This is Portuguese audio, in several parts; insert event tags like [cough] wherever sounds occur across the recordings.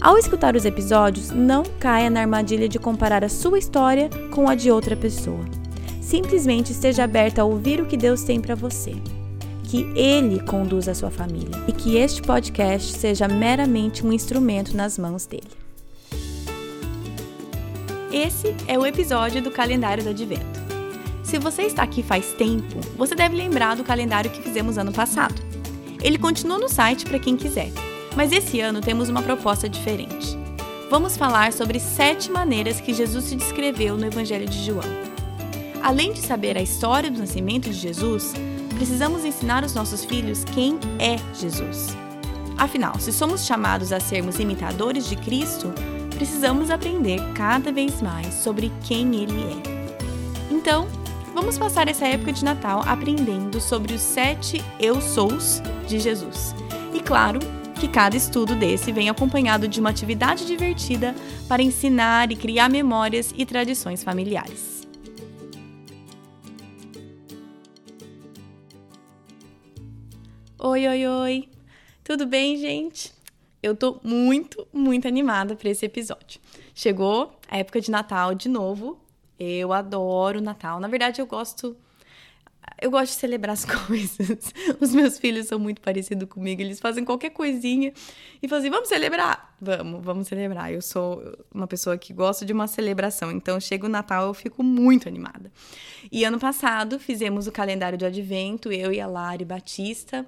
Ao escutar os episódios, não caia na armadilha de comparar a sua história com a de outra pessoa. Simplesmente esteja aberta a ouvir o que Deus tem para você. Que Ele conduza a sua família e que este podcast seja meramente um instrumento nas mãos dele. Esse é o episódio do calendário do Advento. Se você está aqui faz tempo, você deve lembrar do calendário que fizemos ano passado. Ele continua no site para quem quiser. Mas esse ano temos uma proposta diferente. Vamos falar sobre sete maneiras que Jesus se descreveu no Evangelho de João. Além de saber a história do nascimento de Jesus, precisamos ensinar aos nossos filhos quem é Jesus. Afinal, se somos chamados a sermos imitadores de Cristo, precisamos aprender cada vez mais sobre quem Ele é. Então, vamos passar essa época de Natal aprendendo sobre os sete eu sous de Jesus. E claro, que cada estudo desse vem acompanhado de uma atividade divertida para ensinar e criar memórias e tradições familiares. Oi, oi, oi! Tudo bem, gente? Eu tô muito, muito animada para esse episódio. Chegou a época de Natal de novo. Eu adoro Natal. Na verdade, eu gosto eu gosto de celebrar as [laughs] coisas. Os meus filhos são muito parecidos comigo. Eles fazem qualquer coisinha e falam assim: vamos celebrar? Vamos, vamos celebrar. Eu sou uma pessoa que gosta de uma celebração. Então, chega o Natal, eu fico muito animada. E ano passado fizemos o calendário de advento, eu e a Lari Batista.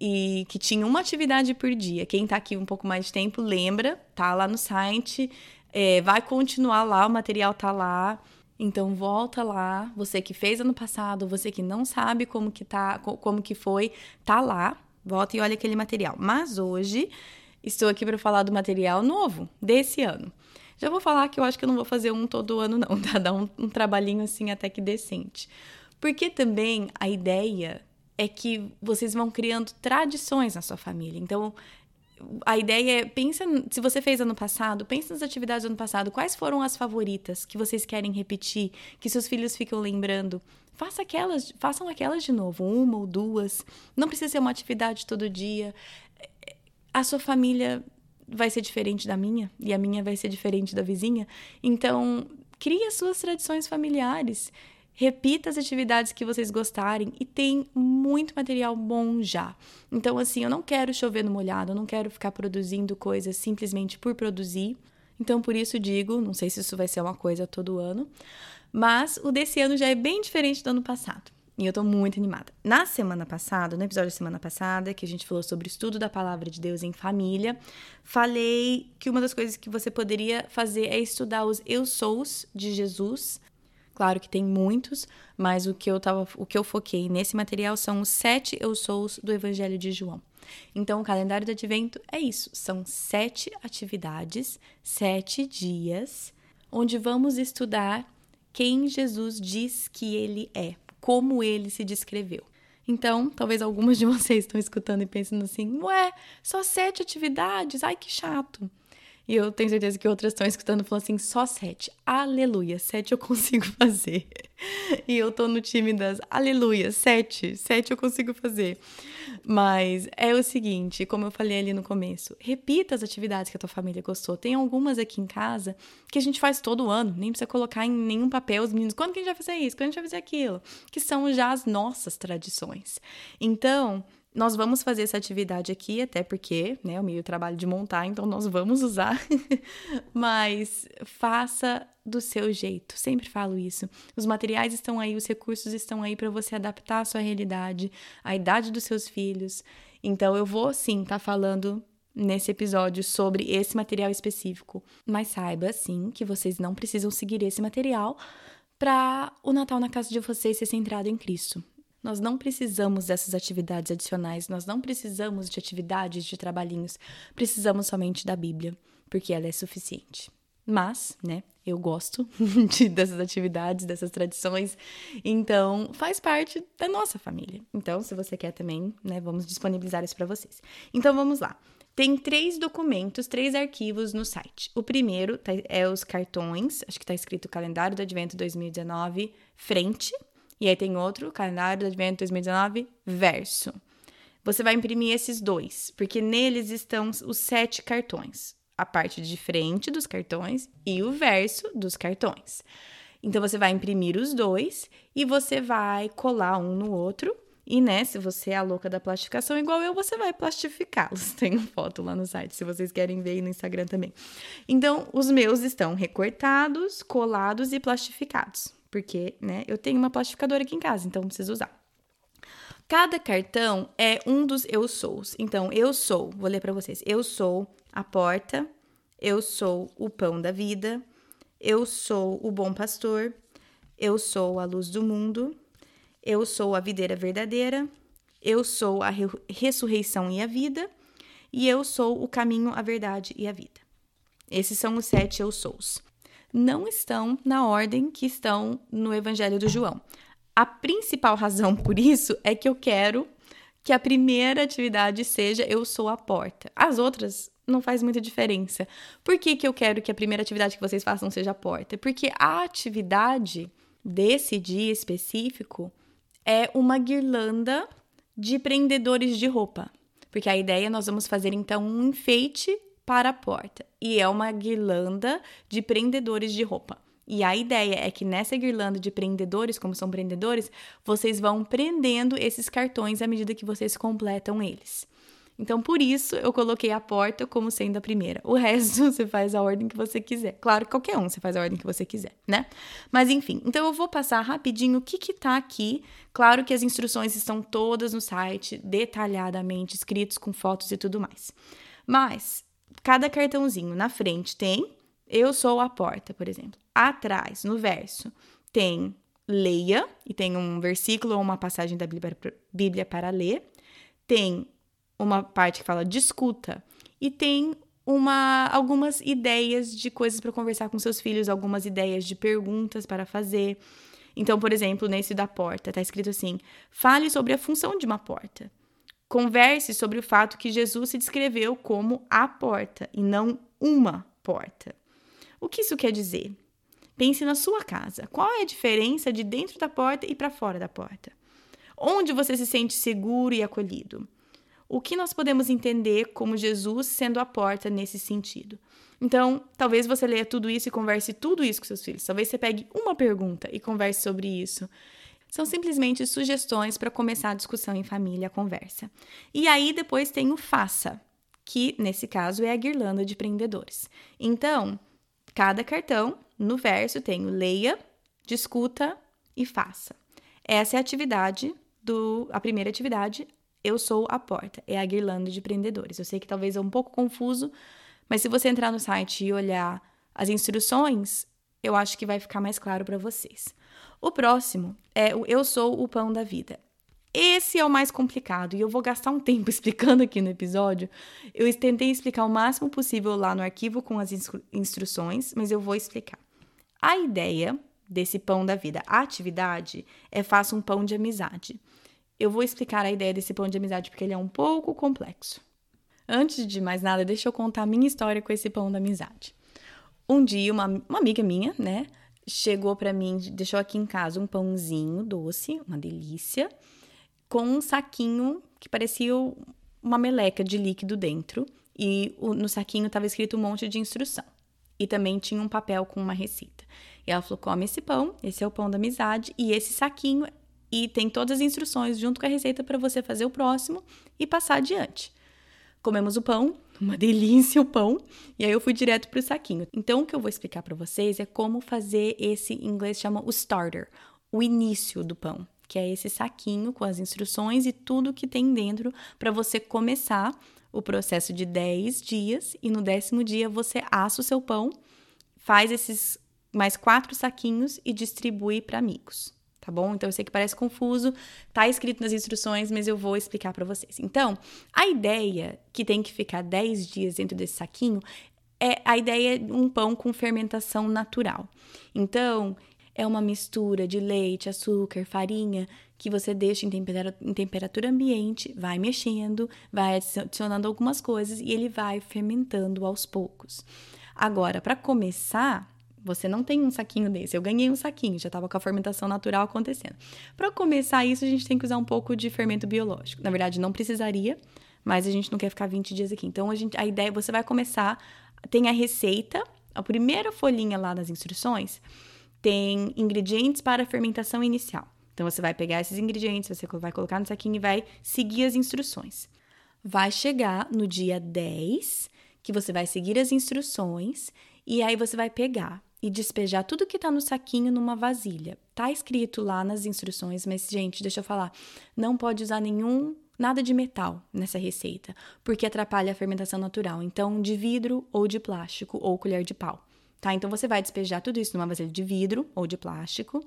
E que tinha uma atividade por dia. Quem tá aqui um pouco mais de tempo lembra, tá lá no site, é, vai continuar lá, o material tá lá. Então volta lá, você que fez ano passado, você que não sabe como que tá, como que foi, tá lá. Volta e olha aquele material. Mas hoje estou aqui para falar do material novo desse ano. Já vou falar que eu acho que eu não vou fazer um todo ano não, [laughs] tá? Dar um, um trabalhinho assim até que decente. Porque também a ideia é que vocês vão criando tradições na sua família. Então, a ideia é, pensa, se você fez ano passado, pensa nas atividades do ano passado, quais foram as favoritas que vocês querem repetir, que seus filhos ficam lembrando? Faça aquelas, façam aquelas de novo, uma ou duas. Não precisa ser uma atividade todo dia. A sua família vai ser diferente da minha e a minha vai ser diferente da vizinha. Então, crie as suas tradições familiares. Repita as atividades que vocês gostarem e tem muito material bom já. Então, assim, eu não quero chover no molhado, eu não quero ficar produzindo coisas simplesmente por produzir. Então, por isso digo, não sei se isso vai ser uma coisa todo ano, mas o desse ano já é bem diferente do ano passado. E eu tô muito animada. Na semana passada, no episódio da semana passada, que a gente falou sobre estudo da palavra de Deus em família, falei que uma das coisas que você poderia fazer é estudar os eu sous de Jesus Claro que tem muitos, mas o que eu tava, o que eu foquei nesse material são os sete eu sous do Evangelho de João. Então, o calendário do Advento é isso: são sete atividades, sete dias, onde vamos estudar quem Jesus diz que ele é, como ele se descreveu. Então, talvez algumas de vocês estão escutando e pensando assim: ué, só sete atividades? Ai, que chato. E eu tenho certeza que outras estão escutando falando assim: só sete. Aleluia, sete eu consigo [laughs] fazer. E eu tô no time das aleluia, sete, sete eu consigo fazer. Mas é o seguinte, como eu falei ali no começo, repita as atividades que a tua família gostou. Tem algumas aqui em casa que a gente faz todo ano, nem precisa colocar em nenhum papel os meninos. Quando que a gente vai fazer isso? Quando a gente vai fazer aquilo? Que são já as nossas tradições. Então, nós vamos fazer essa atividade aqui, até porque, né, o meio trabalho de montar, então nós vamos usar, [laughs] mas faça do seu jeito. Sempre falo isso. Os materiais estão aí, os recursos estão aí para você adaptar a sua realidade, a idade dos seus filhos. Então eu vou sim estar tá falando nesse episódio sobre esse material específico, mas saiba sim que vocês não precisam seguir esse material para o Natal na casa de vocês ser centrado em Cristo. Nós não precisamos dessas atividades adicionais, nós não precisamos de atividades de trabalhinhos, precisamos somente da Bíblia, porque ela é suficiente. mas, né, eu gosto [laughs] de, dessas atividades, dessas tradições, então faz parte da nossa família. Então, se você quer também, né, vamos disponibilizar isso para vocês. Então, vamos lá. Tem três documentos, três arquivos no site. O primeiro tá, é os cartões, acho que está escrito Calendário do Advento 2019, frente. E aí tem outro, Calendário do Advento 2019, verso. Você vai imprimir esses dois, porque neles estão os sete cartões. A parte de frente dos cartões e o verso dos cartões. Então você vai imprimir os dois e você vai colar um no outro e, né, se você é a louca da plastificação, igual eu, você vai plastificá-los. [laughs] Tem foto lá no site, se vocês querem ver e no Instagram também. Então, os meus estão recortados, colados e plastificados. Porque, né, eu tenho uma plastificadora aqui em casa, então preciso usar. Cada cartão é um dos eu sous. Então, eu sou, vou ler para vocês. Eu sou a porta, eu sou o pão da vida, eu sou o bom pastor, eu sou a luz do mundo, eu sou a videira verdadeira, eu sou a re ressurreição e a vida, e eu sou o caminho, a verdade e a vida. Esses são os sete eu sous. Não estão na ordem que estão no Evangelho do João. A principal razão por isso é que eu quero que a primeira atividade seja eu sou a porta. As outras não faz muita diferença. Por que, que eu quero que a primeira atividade que vocês façam seja a porta? Porque a atividade desse dia específico é uma guirlanda de prendedores de roupa. Porque a ideia é nós vamos fazer então um enfeite para a porta. E é uma guirlanda de prendedores de roupa. E a ideia é que nessa guirlanda de prendedores, como são prendedores, vocês vão prendendo esses cartões à medida que vocês completam eles. Então, por isso, eu coloquei a porta como sendo a primeira. O resto [laughs] você faz a ordem que você quiser. Claro, qualquer um você faz a ordem que você quiser, né? Mas enfim, então eu vou passar rapidinho o que que tá aqui. Claro que as instruções estão todas no site, detalhadamente escritos com fotos e tudo mais. Mas cada cartãozinho na frente tem eu sou a porta, por exemplo. Atrás, no verso, tem leia, e tem um versículo ou uma passagem da Bíblia para ler. Tem uma parte que fala discuta e tem uma algumas ideias de coisas para conversar com seus filhos, algumas ideias de perguntas para fazer. Então, por exemplo, nesse da porta, está escrito assim: fale sobre a função de uma porta. Converse sobre o fato que Jesus se descreveu como a porta e não uma porta. O que isso quer dizer? Pense na sua casa. Qual é a diferença de dentro da porta e para fora da porta? Onde você se sente seguro e acolhido? o que nós podemos entender como Jesus sendo a porta nesse sentido. Então, talvez você leia tudo isso e converse tudo isso com seus filhos. Talvez você pegue uma pergunta e converse sobre isso. São simplesmente sugestões para começar a discussão em família, a conversa. E aí depois tem o faça, que nesse caso é a guirlanda de prendedores. Então, cada cartão no verso tem o leia, discuta e faça. Essa é a atividade do a primeira atividade, eu sou a porta, é a guirlanda de prendedores. Eu sei que talvez é um pouco confuso, mas se você entrar no site e olhar as instruções, eu acho que vai ficar mais claro para vocês. O próximo é o Eu sou o pão da vida. Esse é o mais complicado e eu vou gastar um tempo [laughs] explicando aqui no episódio. Eu tentei explicar o máximo possível lá no arquivo com as instru instruções, mas eu vou explicar. A ideia desse pão da vida, a atividade, é faça um pão de amizade eu vou explicar a ideia desse pão de amizade porque ele é um pouco complexo. Antes de mais nada, deixa eu contar a minha história com esse pão da amizade. Um dia, uma, uma amiga minha, né, chegou para mim, deixou aqui em casa um pãozinho doce, uma delícia, com um saquinho que parecia uma meleca de líquido dentro. E no saquinho estava escrito um monte de instrução. E também tinha um papel com uma receita. E ela falou: come esse pão, esse é o pão da amizade, e esse saquinho e tem todas as instruções junto com a receita para você fazer o próximo e passar adiante. Comemos o pão, uma delícia o pão, e aí eu fui direto para o saquinho. Então, o que eu vou explicar para vocês é como fazer esse, em inglês chama o starter, o início do pão, que é esse saquinho com as instruções e tudo que tem dentro para você começar o processo de 10 dias e no décimo dia você assa o seu pão, faz esses mais quatro saquinhos e distribui para amigos tá bom? Então eu sei que parece confuso, tá escrito nas instruções, mas eu vou explicar para vocês. Então, a ideia que tem que ficar 10 dias dentro desse saquinho é a ideia de um pão com fermentação natural. Então, é uma mistura de leite, açúcar, farinha que você deixa em temperatura, em temperatura ambiente, vai mexendo, vai adicionando algumas coisas e ele vai fermentando aos poucos. Agora, para começar, você não tem um saquinho desse. Eu ganhei um saquinho, já estava com a fermentação natural acontecendo. Para começar isso, a gente tem que usar um pouco de fermento biológico. Na verdade, não precisaria, mas a gente não quer ficar 20 dias aqui. Então, a, gente, a ideia, você vai começar, tem a receita, a primeira folhinha lá das instruções, tem ingredientes para a fermentação inicial. Então, você vai pegar esses ingredientes, você vai colocar no saquinho e vai seguir as instruções. Vai chegar no dia 10, que você vai seguir as instruções, e aí você vai pegar e despejar tudo que tá no saquinho numa vasilha. Tá escrito lá nas instruções, mas, gente, deixa eu falar, não pode usar nenhum nada de metal nessa receita, porque atrapalha a fermentação natural. Então, de vidro ou de plástico ou colher de pau. Tá? Então você vai despejar tudo isso numa vasilha de vidro ou de plástico.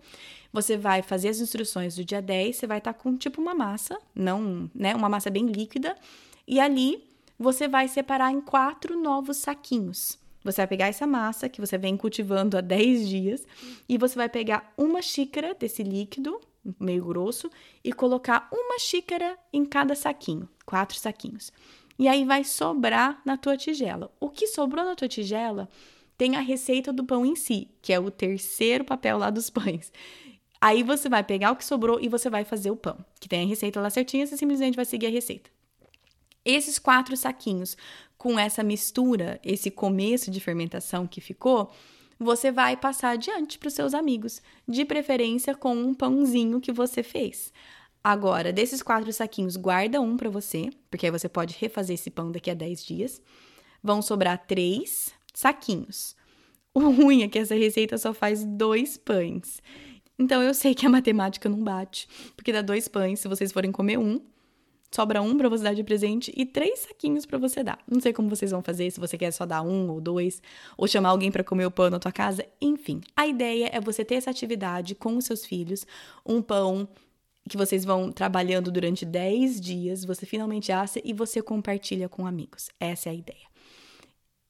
Você vai fazer as instruções do dia 10, você vai estar tá com tipo uma massa, não, né, uma massa bem líquida, e ali você vai separar em quatro novos saquinhos. Você vai pegar essa massa que você vem cultivando há 10 dias e você vai pegar uma xícara desse líquido, meio grosso, e colocar uma xícara em cada saquinho, quatro saquinhos. E aí vai sobrar na tua tigela. O que sobrou na tua tigela tem a receita do pão em si, que é o terceiro papel lá dos pães. Aí você vai pegar o que sobrou e você vai fazer o pão, que tem a receita lá certinha, você simplesmente vai seguir a receita. Esses quatro saquinhos com essa mistura, esse começo de fermentação que ficou, você vai passar adiante para os seus amigos, de preferência com um pãozinho que você fez. Agora, desses quatro saquinhos, guarda um para você, porque aí você pode refazer esse pão daqui a 10 dias. Vão sobrar três saquinhos. O ruim é que essa receita só faz dois pães. Então eu sei que a matemática não bate, porque dá dois pães se vocês forem comer um, sobra um para você dar de presente e três saquinhos para você dar. Não sei como vocês vão fazer, se você quer só dar um ou dois, ou chamar alguém para comer o pão na tua casa, enfim. A ideia é você ter essa atividade com os seus filhos, um pão que vocês vão trabalhando durante 10 dias, você finalmente assa e você compartilha com amigos. Essa é a ideia.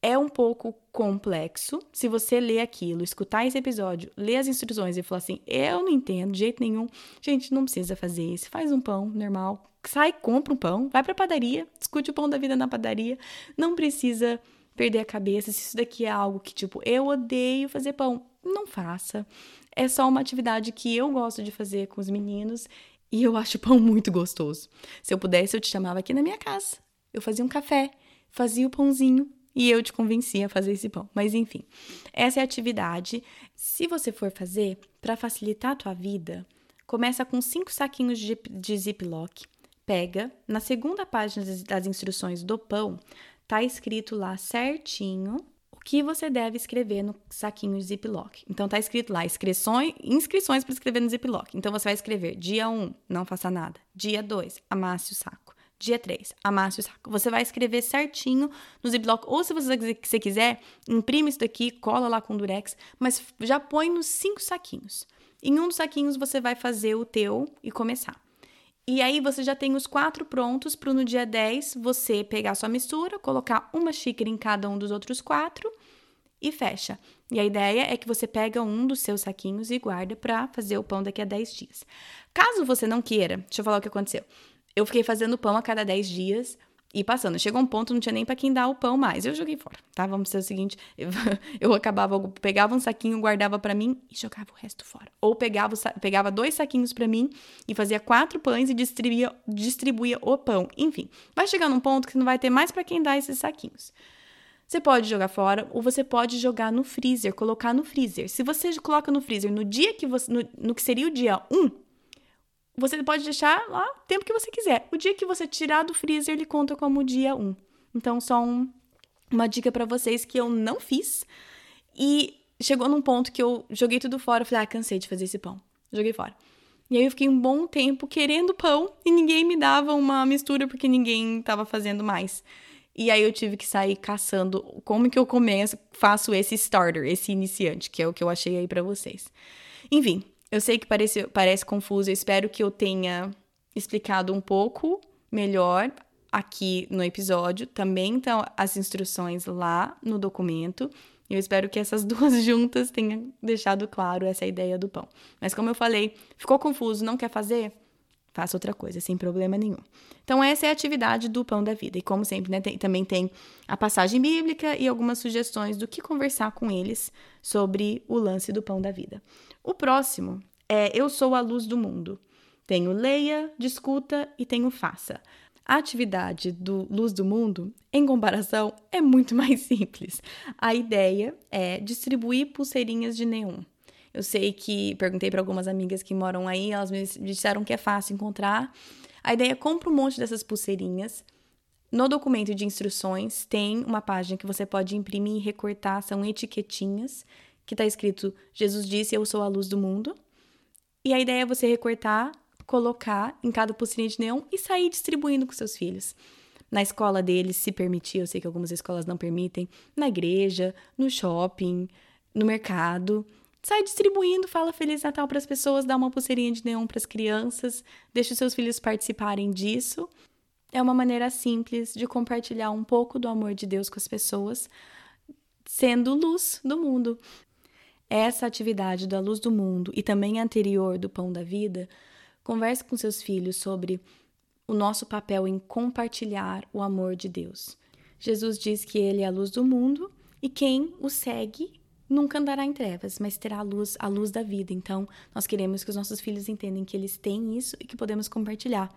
É um pouco complexo. Se você ler aquilo, escutar esse episódio, ler as instruções e falar assim: eu não entendo de jeito nenhum, gente, não precisa fazer isso. Faz um pão normal, sai, compra um pão, vai pra padaria, discute o pão da vida na padaria. Não precisa perder a cabeça se isso daqui é algo que, tipo, eu odeio fazer pão. Não faça. É só uma atividade que eu gosto de fazer com os meninos e eu acho pão muito gostoso. Se eu pudesse, eu te chamava aqui na minha casa. Eu fazia um café, fazia o pãozinho e eu te convencia a fazer esse pão. Mas enfim, essa é a atividade. Se você for fazer, para facilitar a tua vida, começa com cinco saquinhos de, de ziplock pega, na segunda página das instruções do pão, tá escrito lá certinho o que você deve escrever no saquinho de Ziploc. Então tá escrito lá inscrições, inscrições para escrever no Ziploc. Então você vai escrever dia 1, não faça nada. Dia 2, amasse o saco. Dia 3, amasse o saco. Você vai escrever certinho no Ziploc. Ou se você, quiser, imprime isso daqui, cola lá com durex, mas já põe nos cinco saquinhos. Em um dos saquinhos você vai fazer o teu e começar. E aí você já tem os quatro prontos para no dia 10 você pegar sua mistura, colocar uma xícara em cada um dos outros quatro e fecha. E a ideia é que você pega um dos seus saquinhos e guarda para fazer o pão daqui a 10 dias. Caso você não queira, deixa eu falar o que aconteceu. Eu fiquei fazendo pão a cada 10 dias e passando. Chegou um ponto, não tinha nem para quem dar o pão mais. Eu joguei fora, tá? Vamos ser o seguinte: eu, [laughs] eu acabava, eu pegava um saquinho, guardava para mim e jogava o resto fora. Ou pegava, pegava dois saquinhos para mim e fazia quatro pães e distribuía, distribuía o pão. Enfim, vai chegar num ponto que não vai ter mais para quem dar esses saquinhos. Você pode jogar fora ou você pode jogar no freezer, colocar no freezer. Se você coloca no freezer no dia que você. no, no que seria o dia 1, você pode deixar lá o tempo que você quiser. O dia que você tirar do freezer, ele conta como dia 1. Então, só um, uma dica para vocês que eu não fiz. E chegou num ponto que eu joguei tudo fora. Falei, ah, cansei de fazer esse pão. Joguei fora. E aí eu fiquei um bom tempo querendo pão e ninguém me dava uma mistura porque ninguém estava fazendo mais. E aí eu tive que sair caçando como que eu começo, faço esse starter, esse iniciante, que é o que eu achei aí para vocês. Enfim, eu sei que parece, parece confuso, eu espero que eu tenha explicado um pouco melhor. aqui no episódio, também estão as instruções lá no documento. Eu espero que essas [laughs] duas juntas tenham deixado claro essa ideia do pão. Mas como eu falei, ficou confuso, não quer fazer? Faça outra coisa, sem problema nenhum. Então, essa é a atividade do pão da vida. E como sempre, né, tem, também tem a passagem bíblica e algumas sugestões do que conversar com eles sobre o lance do pão da vida. O próximo é Eu Sou a Luz do Mundo. Tenho leia, discuta e tenho faça. A atividade do Luz do Mundo, em comparação, é muito [laughs] mais simples. A ideia é distribuir pulseirinhas de neon. Eu sei que perguntei para algumas amigas que moram aí, elas me disseram que é fácil encontrar. A ideia é compra um monte dessas pulseirinhas. No documento de instruções tem uma página que você pode imprimir e recortar, são etiquetinhas que está escrito Jesus disse eu sou a luz do mundo. E a ideia é você recortar colocar em cada pulseirinha de neon e sair distribuindo com seus filhos. Na escola deles, se permitir, eu sei que algumas escolas não permitem, na igreja, no shopping, no mercado. Sai distribuindo, fala Feliz Natal para as pessoas, dá uma pulseirinha de neon para as crianças, deixa os seus filhos participarem disso. É uma maneira simples de compartilhar um pouco do amor de Deus com as pessoas, sendo luz do mundo. Essa atividade da luz do mundo e também anterior do pão da vida Converse com seus filhos sobre o nosso papel em compartilhar o amor de Deus. Jesus diz que ele é a luz do mundo e quem o segue nunca andará em trevas, mas terá a luz, a luz da vida. Então, nós queremos que os nossos filhos entendam que eles têm isso e que podemos compartilhar.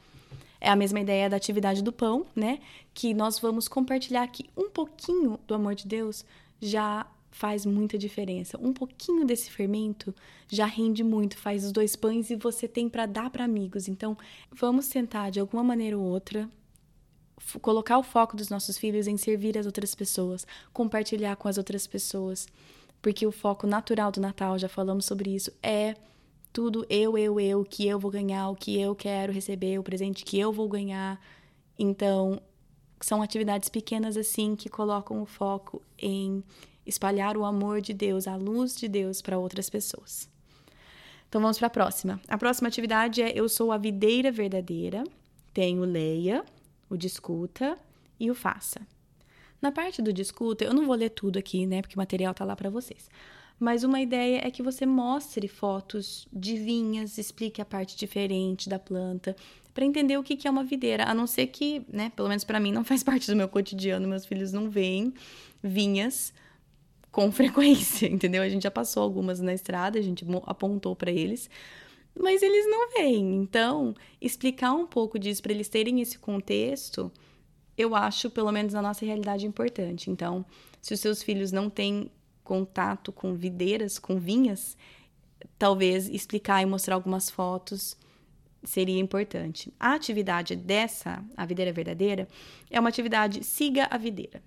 É a mesma ideia da atividade do pão, né? Que nós vamos compartilhar aqui um pouquinho do amor de Deus já faz muita diferença. Um pouquinho desse fermento já rende muito, faz os dois pães e você tem para dar para amigos. Então, vamos tentar de alguma maneira ou outra colocar o foco dos nossos filhos em servir as outras pessoas, compartilhar com as outras pessoas, porque o foco natural do Natal, já falamos sobre isso, é tudo eu, eu, eu, o que eu vou ganhar, o que eu quero receber, o presente que eu vou ganhar. Então, são atividades pequenas assim que colocam o foco em espalhar o amor de Deus, a luz de Deus para outras pessoas. Então vamos para a próxima. A próxima atividade é Eu sou a videira verdadeira. Tenho leia, o discuta e o faça. Na parte do discuta, eu não vou ler tudo aqui, né, porque o material tá lá para vocês. Mas uma ideia é que você mostre fotos de vinhas, explique a parte diferente da planta, para entender o que é uma videira, a não ser que, né, pelo menos para mim não [laughs] faz parte do meu cotidiano, meus filhos não veem vinhas, com [laughs] frequência, entendeu? A gente já passou algumas na estrada, a gente apontou para eles, mas eles não veem. Então, explicar um pouco disso para eles terem esse contexto, eu acho, pelo menos na nossa realidade, importante. Então, se os seus filhos não têm contato com videiras, com vinhas, talvez explicar e mostrar algumas fotos seria importante. A atividade dessa, a videira verdadeira, é uma atividade siga a videira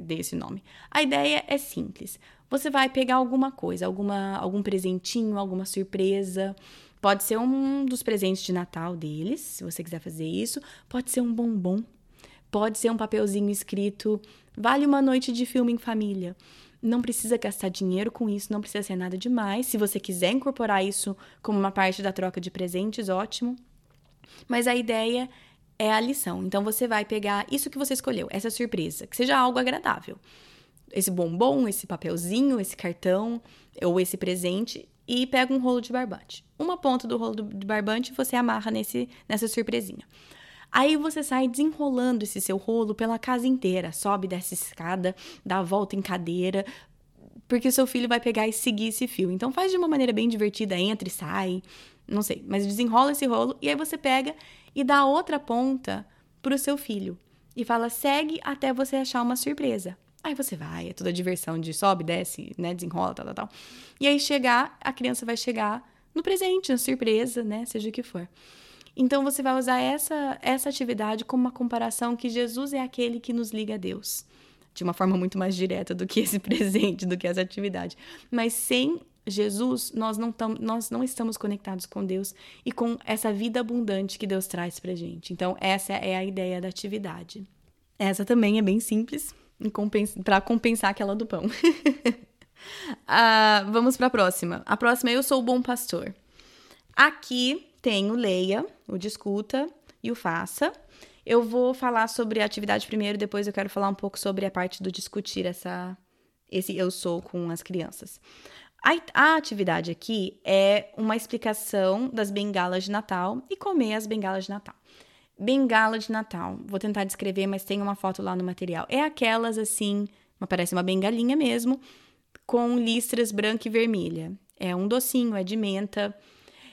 desse nome. A ideia é simples. Você vai pegar alguma coisa, alguma, algum presentinho, alguma surpresa. Pode ser um dos presentes de Natal deles, se você quiser fazer isso. Pode ser um bombom. Pode ser um papelzinho escrito: Vale uma noite de filme em família. Não precisa gastar dinheiro com isso, não precisa ser nada demais. Se você quiser incorporar isso como uma parte da troca de presentes, ótimo. Mas a ideia é a lição. Então você vai pegar isso que você escolheu, essa surpresa, que seja algo agradável. Esse bombom, esse papelzinho, esse cartão ou esse presente e pega um rolo de barbante. Uma ponta do rolo de barbante você amarra nesse nessa surpresinha. Aí você sai desenrolando esse seu rolo pela casa inteira, sobe dessa escada, dá a volta em cadeira, porque seu filho vai pegar e seguir esse fio. Então faz de uma maneira bem divertida, entra e sai, não sei, mas desenrola esse rolo e aí você pega e dá a outra ponta para o seu filho e fala: segue até você achar uma surpresa. Aí você vai, é toda diversão de sobe, desce, né, desenrola, tal, tal, tal. E aí chegar, a criança vai chegar no presente, na surpresa, né, seja o que for. Então você vai usar essa essa atividade como uma comparação que Jesus é aquele que nos liga a Deus. De uma forma muito mais direta do que esse [laughs] presente, do que essa atividade. Mas sem Jesus, nós não, tam, nós não estamos conectados com Deus e com essa vida abundante que Deus traz pra gente. Então, essa é a ideia da atividade. Essa também é bem simples para compensar aquela do pão. [laughs] ah, vamos para a próxima. A próxima é Eu Sou o Bom Pastor. Aqui tem o leia, o discuta e o faça. Eu vou falar sobre a atividade primeiro, depois eu quero falar um pouco sobre a parte do discutir essa, esse eu sou com as crianças. A, a atividade aqui é uma explicação das bengalas de Natal e comer as bengalas de Natal. Bengala de Natal, vou tentar descrever, mas tem uma foto lá no material. É aquelas assim, parece uma bengalinha mesmo, com listras branca e vermelha. É um docinho, é de menta.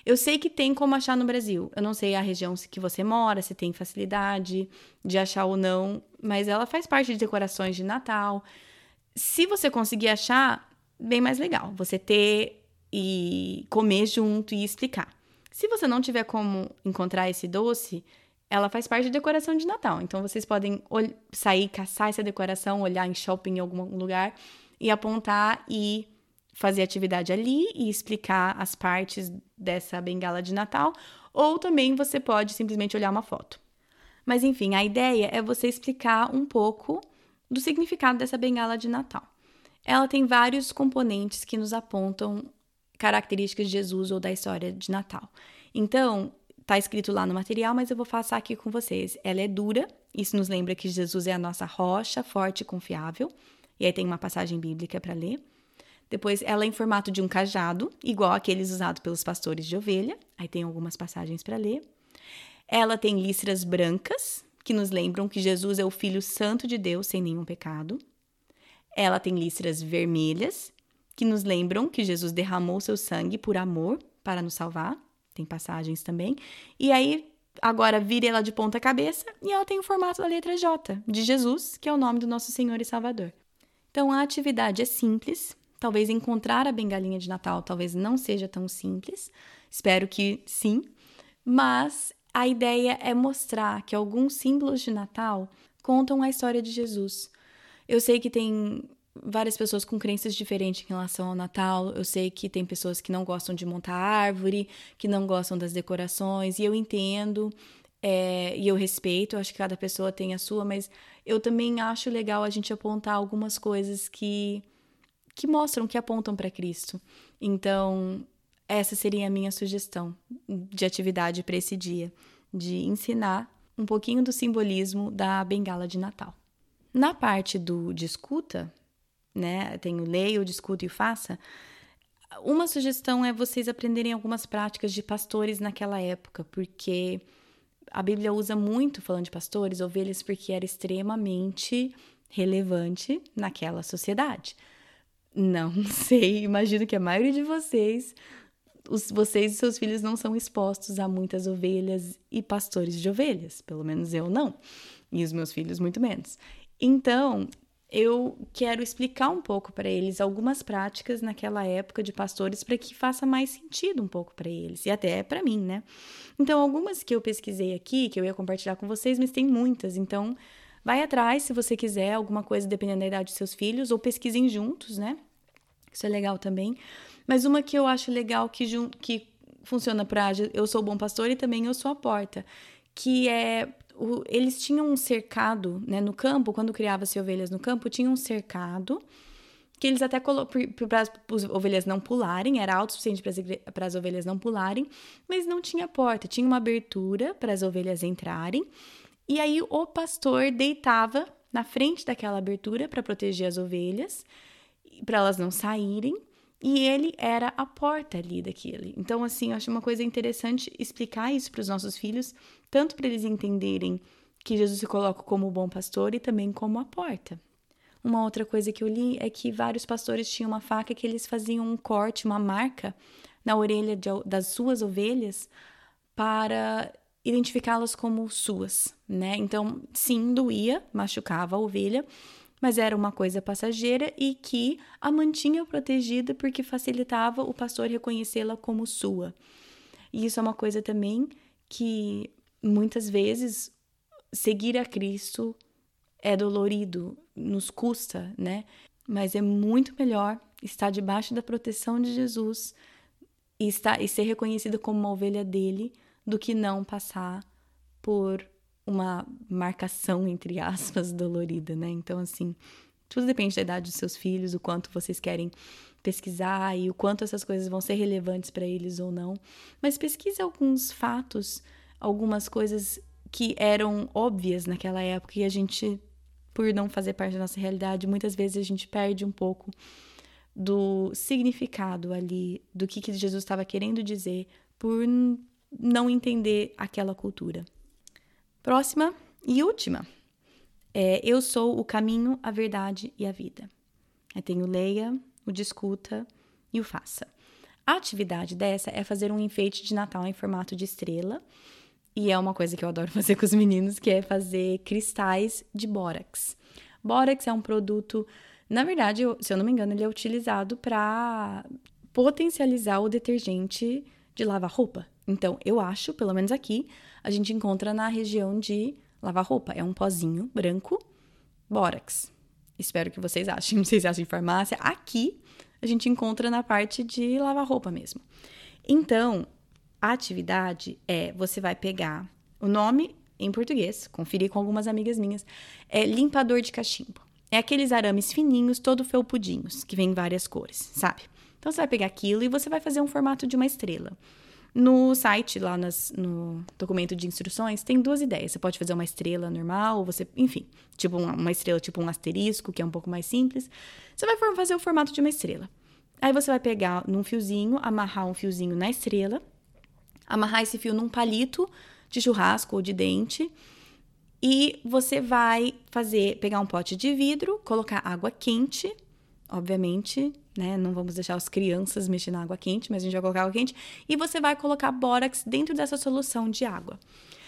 Eu sei que tem como achar no Brasil. Eu não sei a região que você mora, se tem facilidade de achar ou não, mas ela faz parte de decorações de Natal. Se você conseguir achar, bem mais legal você ter e comer junto e explicar. Se você não tiver como encontrar esse doce, ela faz parte da decoração de Natal. Então vocês podem sair, caçar essa decoração, olhar em shopping em algum lugar e apontar e fazer atividade ali e explicar as partes dessa bengala de Natal, ou também você pode simplesmente olhar uma foto. Mas enfim, a ideia é você explicar um pouco do significado dessa bengala de Natal. Ela tem vários componentes que nos apontam características de Jesus ou da história de Natal. Então, tá escrito lá no material, mas eu vou passar aqui com vocês. Ela é dura, isso nos lembra que Jesus é a nossa rocha, forte e confiável. E aí tem uma passagem bíblica para ler. Depois, ela é em formato de um cajado, igual aqueles usados pelos pastores de ovelha. Aí tem algumas passagens para ler. Ela tem listras brancas, que nos lembram que Jesus é o Filho Santo de Deus sem nenhum pecado. Ela tem listras vermelhas, que nos lembram que Jesus derramou seu sangue por amor para nos salvar. Tem passagens também. E aí, agora vira ela de ponta cabeça e ela tem o formato da letra J, de Jesus, que é o nome do nosso Senhor e Salvador. Então a atividade é simples. Talvez encontrar a bengalinha de Natal talvez não seja tão simples. Espero que sim. Mas a ideia é mostrar que alguns símbolos de Natal contam a história de Jesus. Eu sei que tem várias pessoas com crenças diferentes em relação ao Natal. Eu sei que tem pessoas que não gostam de montar árvore, que não gostam das decorações, e eu entendo. É, e eu respeito, eu acho que cada pessoa tem a sua, mas eu também acho legal a gente apontar algumas coisas que, que mostram, que apontam para Cristo. Então, essa seria a minha sugestão de atividade para esse dia, de ensinar um pouquinho do simbolismo da bengala de Natal. Na parte do discuta, né, tem o leia, o discuta e o faça, uma sugestão é vocês aprenderem algumas práticas de pastores naquela época, porque a Bíblia usa muito, falando de pastores, ovelhas, porque era extremamente relevante naquela sociedade. Não [laughs] sei, imagino que a maioria de vocês, os, vocês e seus filhos não são expostos a muitas ovelhas e pastores de ovelhas, pelo menos eu não, e os meus filhos muito menos. Então, eu quero explicar um pouco para eles algumas práticas naquela época de pastores para que faça mais sentido um pouco para eles e até para mim, né? Então, algumas que eu pesquisei aqui, que eu ia compartilhar com vocês, mas tem muitas. Então, vai atrás se você quiser alguma coisa dependendo da idade dos seus filhos ou pesquisem juntos, né? Isso é legal também. Mas uma que eu acho legal que, que funciona para eu sou o bom pastor e também eu sou a porta, que é o, eles tinham um cercado, né, no campo, quando criava-se ovelhas no campo, tinha um cercado que eles até para as ovelhas não pularem, era alto o suficiente para as ovelhas não pularem, mas não tinha porta, tinha uma abertura para as ovelhas entrarem. E aí o pastor deitava na frente daquela abertura para proteger as ovelhas, para elas não saírem, e ele era a porta ali daquele. Então, assim, eu acho uma coisa interessante explicar isso para os nossos filhos, tanto para eles entenderem que Jesus se coloca como o bom pastor e também como a porta. Uma outra coisa que eu li é que vários pastores tinham uma faca que eles faziam um corte, uma marca na orelha de, das suas ovelhas para identificá-las como suas, né? Então, sim, doía, machucava a ovelha, mas era uma coisa passageira e que a mantinha protegida porque facilitava o pastor reconhecê-la como sua. E isso é uma coisa também que muitas vezes seguir a Cristo é dolorido, nos custa, né? Mas é muito melhor estar debaixo da proteção de Jesus e, estar, e ser reconhecida como uma ovelha dele do que não passar por uma marcação, entre aspas, dolorida, né? Então, assim, tudo depende da idade dos seus filhos, o quanto vocês querem pesquisar e o quanto essas coisas vão ser relevantes para eles ou não. Mas pesquise alguns fatos, algumas coisas que eram óbvias naquela época e a gente, por não fazer parte da nossa realidade, muitas vezes a gente perde um pouco do significado ali, do que, que Jesus estava querendo dizer, por não entender aquela cultura. Próxima e última. É, eu sou o caminho, a verdade e a vida. Eu tenho leia, o discuta e o faça. A atividade dessa é fazer um enfeite de Natal em formato de estrela. E é uma coisa que eu adoro [laughs] fazer com os meninos, que é fazer cristais de bórax. Bórax é um produto, na verdade, se eu não me engano, ele é utilizado para potencializar o detergente de lavar roupa. Então, eu acho, pelo menos aqui, a gente encontra na região de lavar roupa. É um pozinho branco, bórax. Espero que vocês achem. [laughs] Se acham em farmácia. Aqui, a gente encontra na parte de lavar roupa mesmo. Então, a atividade é: você vai pegar o nome em português, conferir com algumas amigas minhas, é limpador de cachimbo. É aqueles arames fininhos, todo felpudinhos, que vem em várias cores, sabe? Então você vai pegar aquilo e você vai fazer um formato de uma estrela. No site, lá nas, no documento de instruções, tem duas ideias. Você pode fazer uma estrela normal, você, enfim, tipo uma, uma estrela tipo um asterisco, que é um pouco mais simples. Você vai fazer o formato de uma estrela. Aí você vai pegar num fiozinho, amarrar um fiozinho na estrela, amarrar esse fio num palito de churrasco ou de dente, e você vai fazer, pegar um pote de vidro, colocar água quente, obviamente, né? Não vamos deixar as crianças mexer na água quente, mas a gente vai colocar água quente. E você vai colocar bórax dentro dessa solução de água.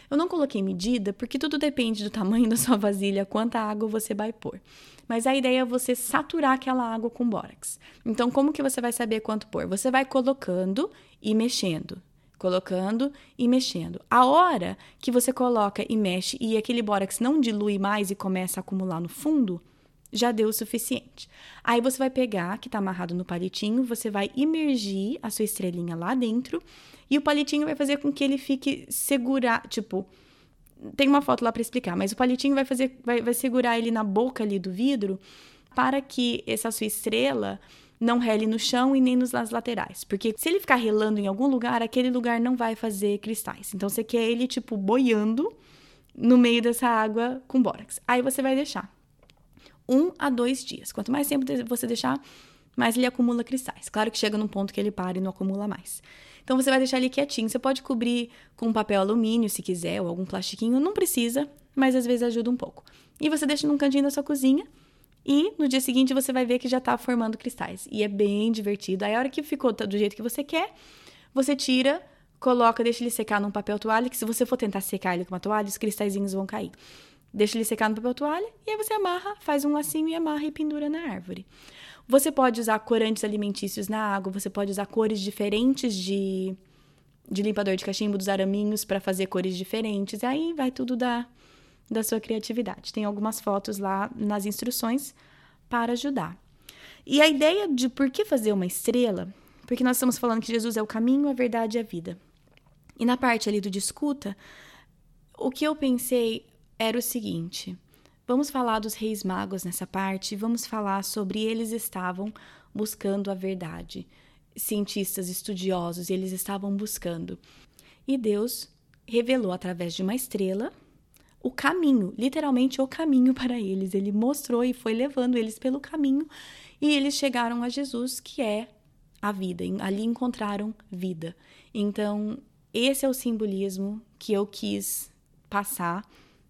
Eu não coloquei medida porque tudo depende do tamanho da sua vasilha, quanta água você vai pôr. Mas a ideia é você saturar aquela água com bórax. Então, como que você vai saber quanto pôr? Você vai colocando e mexendo. Colocando e mexendo. A hora que você coloca e mexe e aquele bórax não dilui mais e começa a acumular no fundo, já deu o suficiente. Aí você vai pegar, que está amarrado no palitinho, você vai imergir a sua estrelinha lá dentro e o palitinho vai fazer com que ele fique segurar, tipo, tem uma foto lá para explicar, mas o palitinho vai fazer, vai, vai segurar ele na boca ali do vidro para que essa sua estrela não rele no chão e nem nos laterais. Porque se ele ficar relando em algum lugar, aquele lugar não vai fazer cristais. Então você quer ele, tipo, boiando no meio dessa água com bórax. Aí você vai deixar um a dois dias. Quanto mais tempo você deixar, mais ele acumula cristais. Claro que chega num ponto que ele para e não acumula mais. Então você vai deixar ele quietinho. Você pode cobrir com papel alumínio se quiser, ou algum plastiquinho, não precisa, mas às vezes ajuda um pouco. E você deixa num cantinho da sua cozinha. E no dia seguinte você vai ver que já está formando cristais. E é bem divertido. Aí a hora que ficou do jeito que você quer, você tira, coloca, deixa ele secar num papel toalha, que se você for tentar secar ele com uma toalha, os cristalzinhos vão cair. Deixa ele secar no papel toalha e aí você amarra, faz um lacinho e amarra e pendura na árvore. Você pode usar corantes alimentícios na água, você pode usar cores diferentes de, de limpador de cachimbo dos araminhos para fazer cores diferentes. Aí vai tudo da, da sua criatividade. Tem algumas fotos lá nas instruções para ajudar. E a ideia de por que fazer uma estrela, porque nós estamos falando que Jesus é o caminho, a verdade e a vida. E na parte ali do discuta, o que eu pensei era o seguinte: vamos falar dos reis magos nessa parte, vamos falar sobre eles estavam buscando a verdade. Cientistas estudiosos, eles estavam buscando. E Deus revelou através de uma estrela o caminho, literalmente o caminho para eles. Ele mostrou e foi levando eles pelo caminho e eles chegaram a Jesus, que é a vida. Ali encontraram vida. Então, esse é o simbolismo que eu quis passar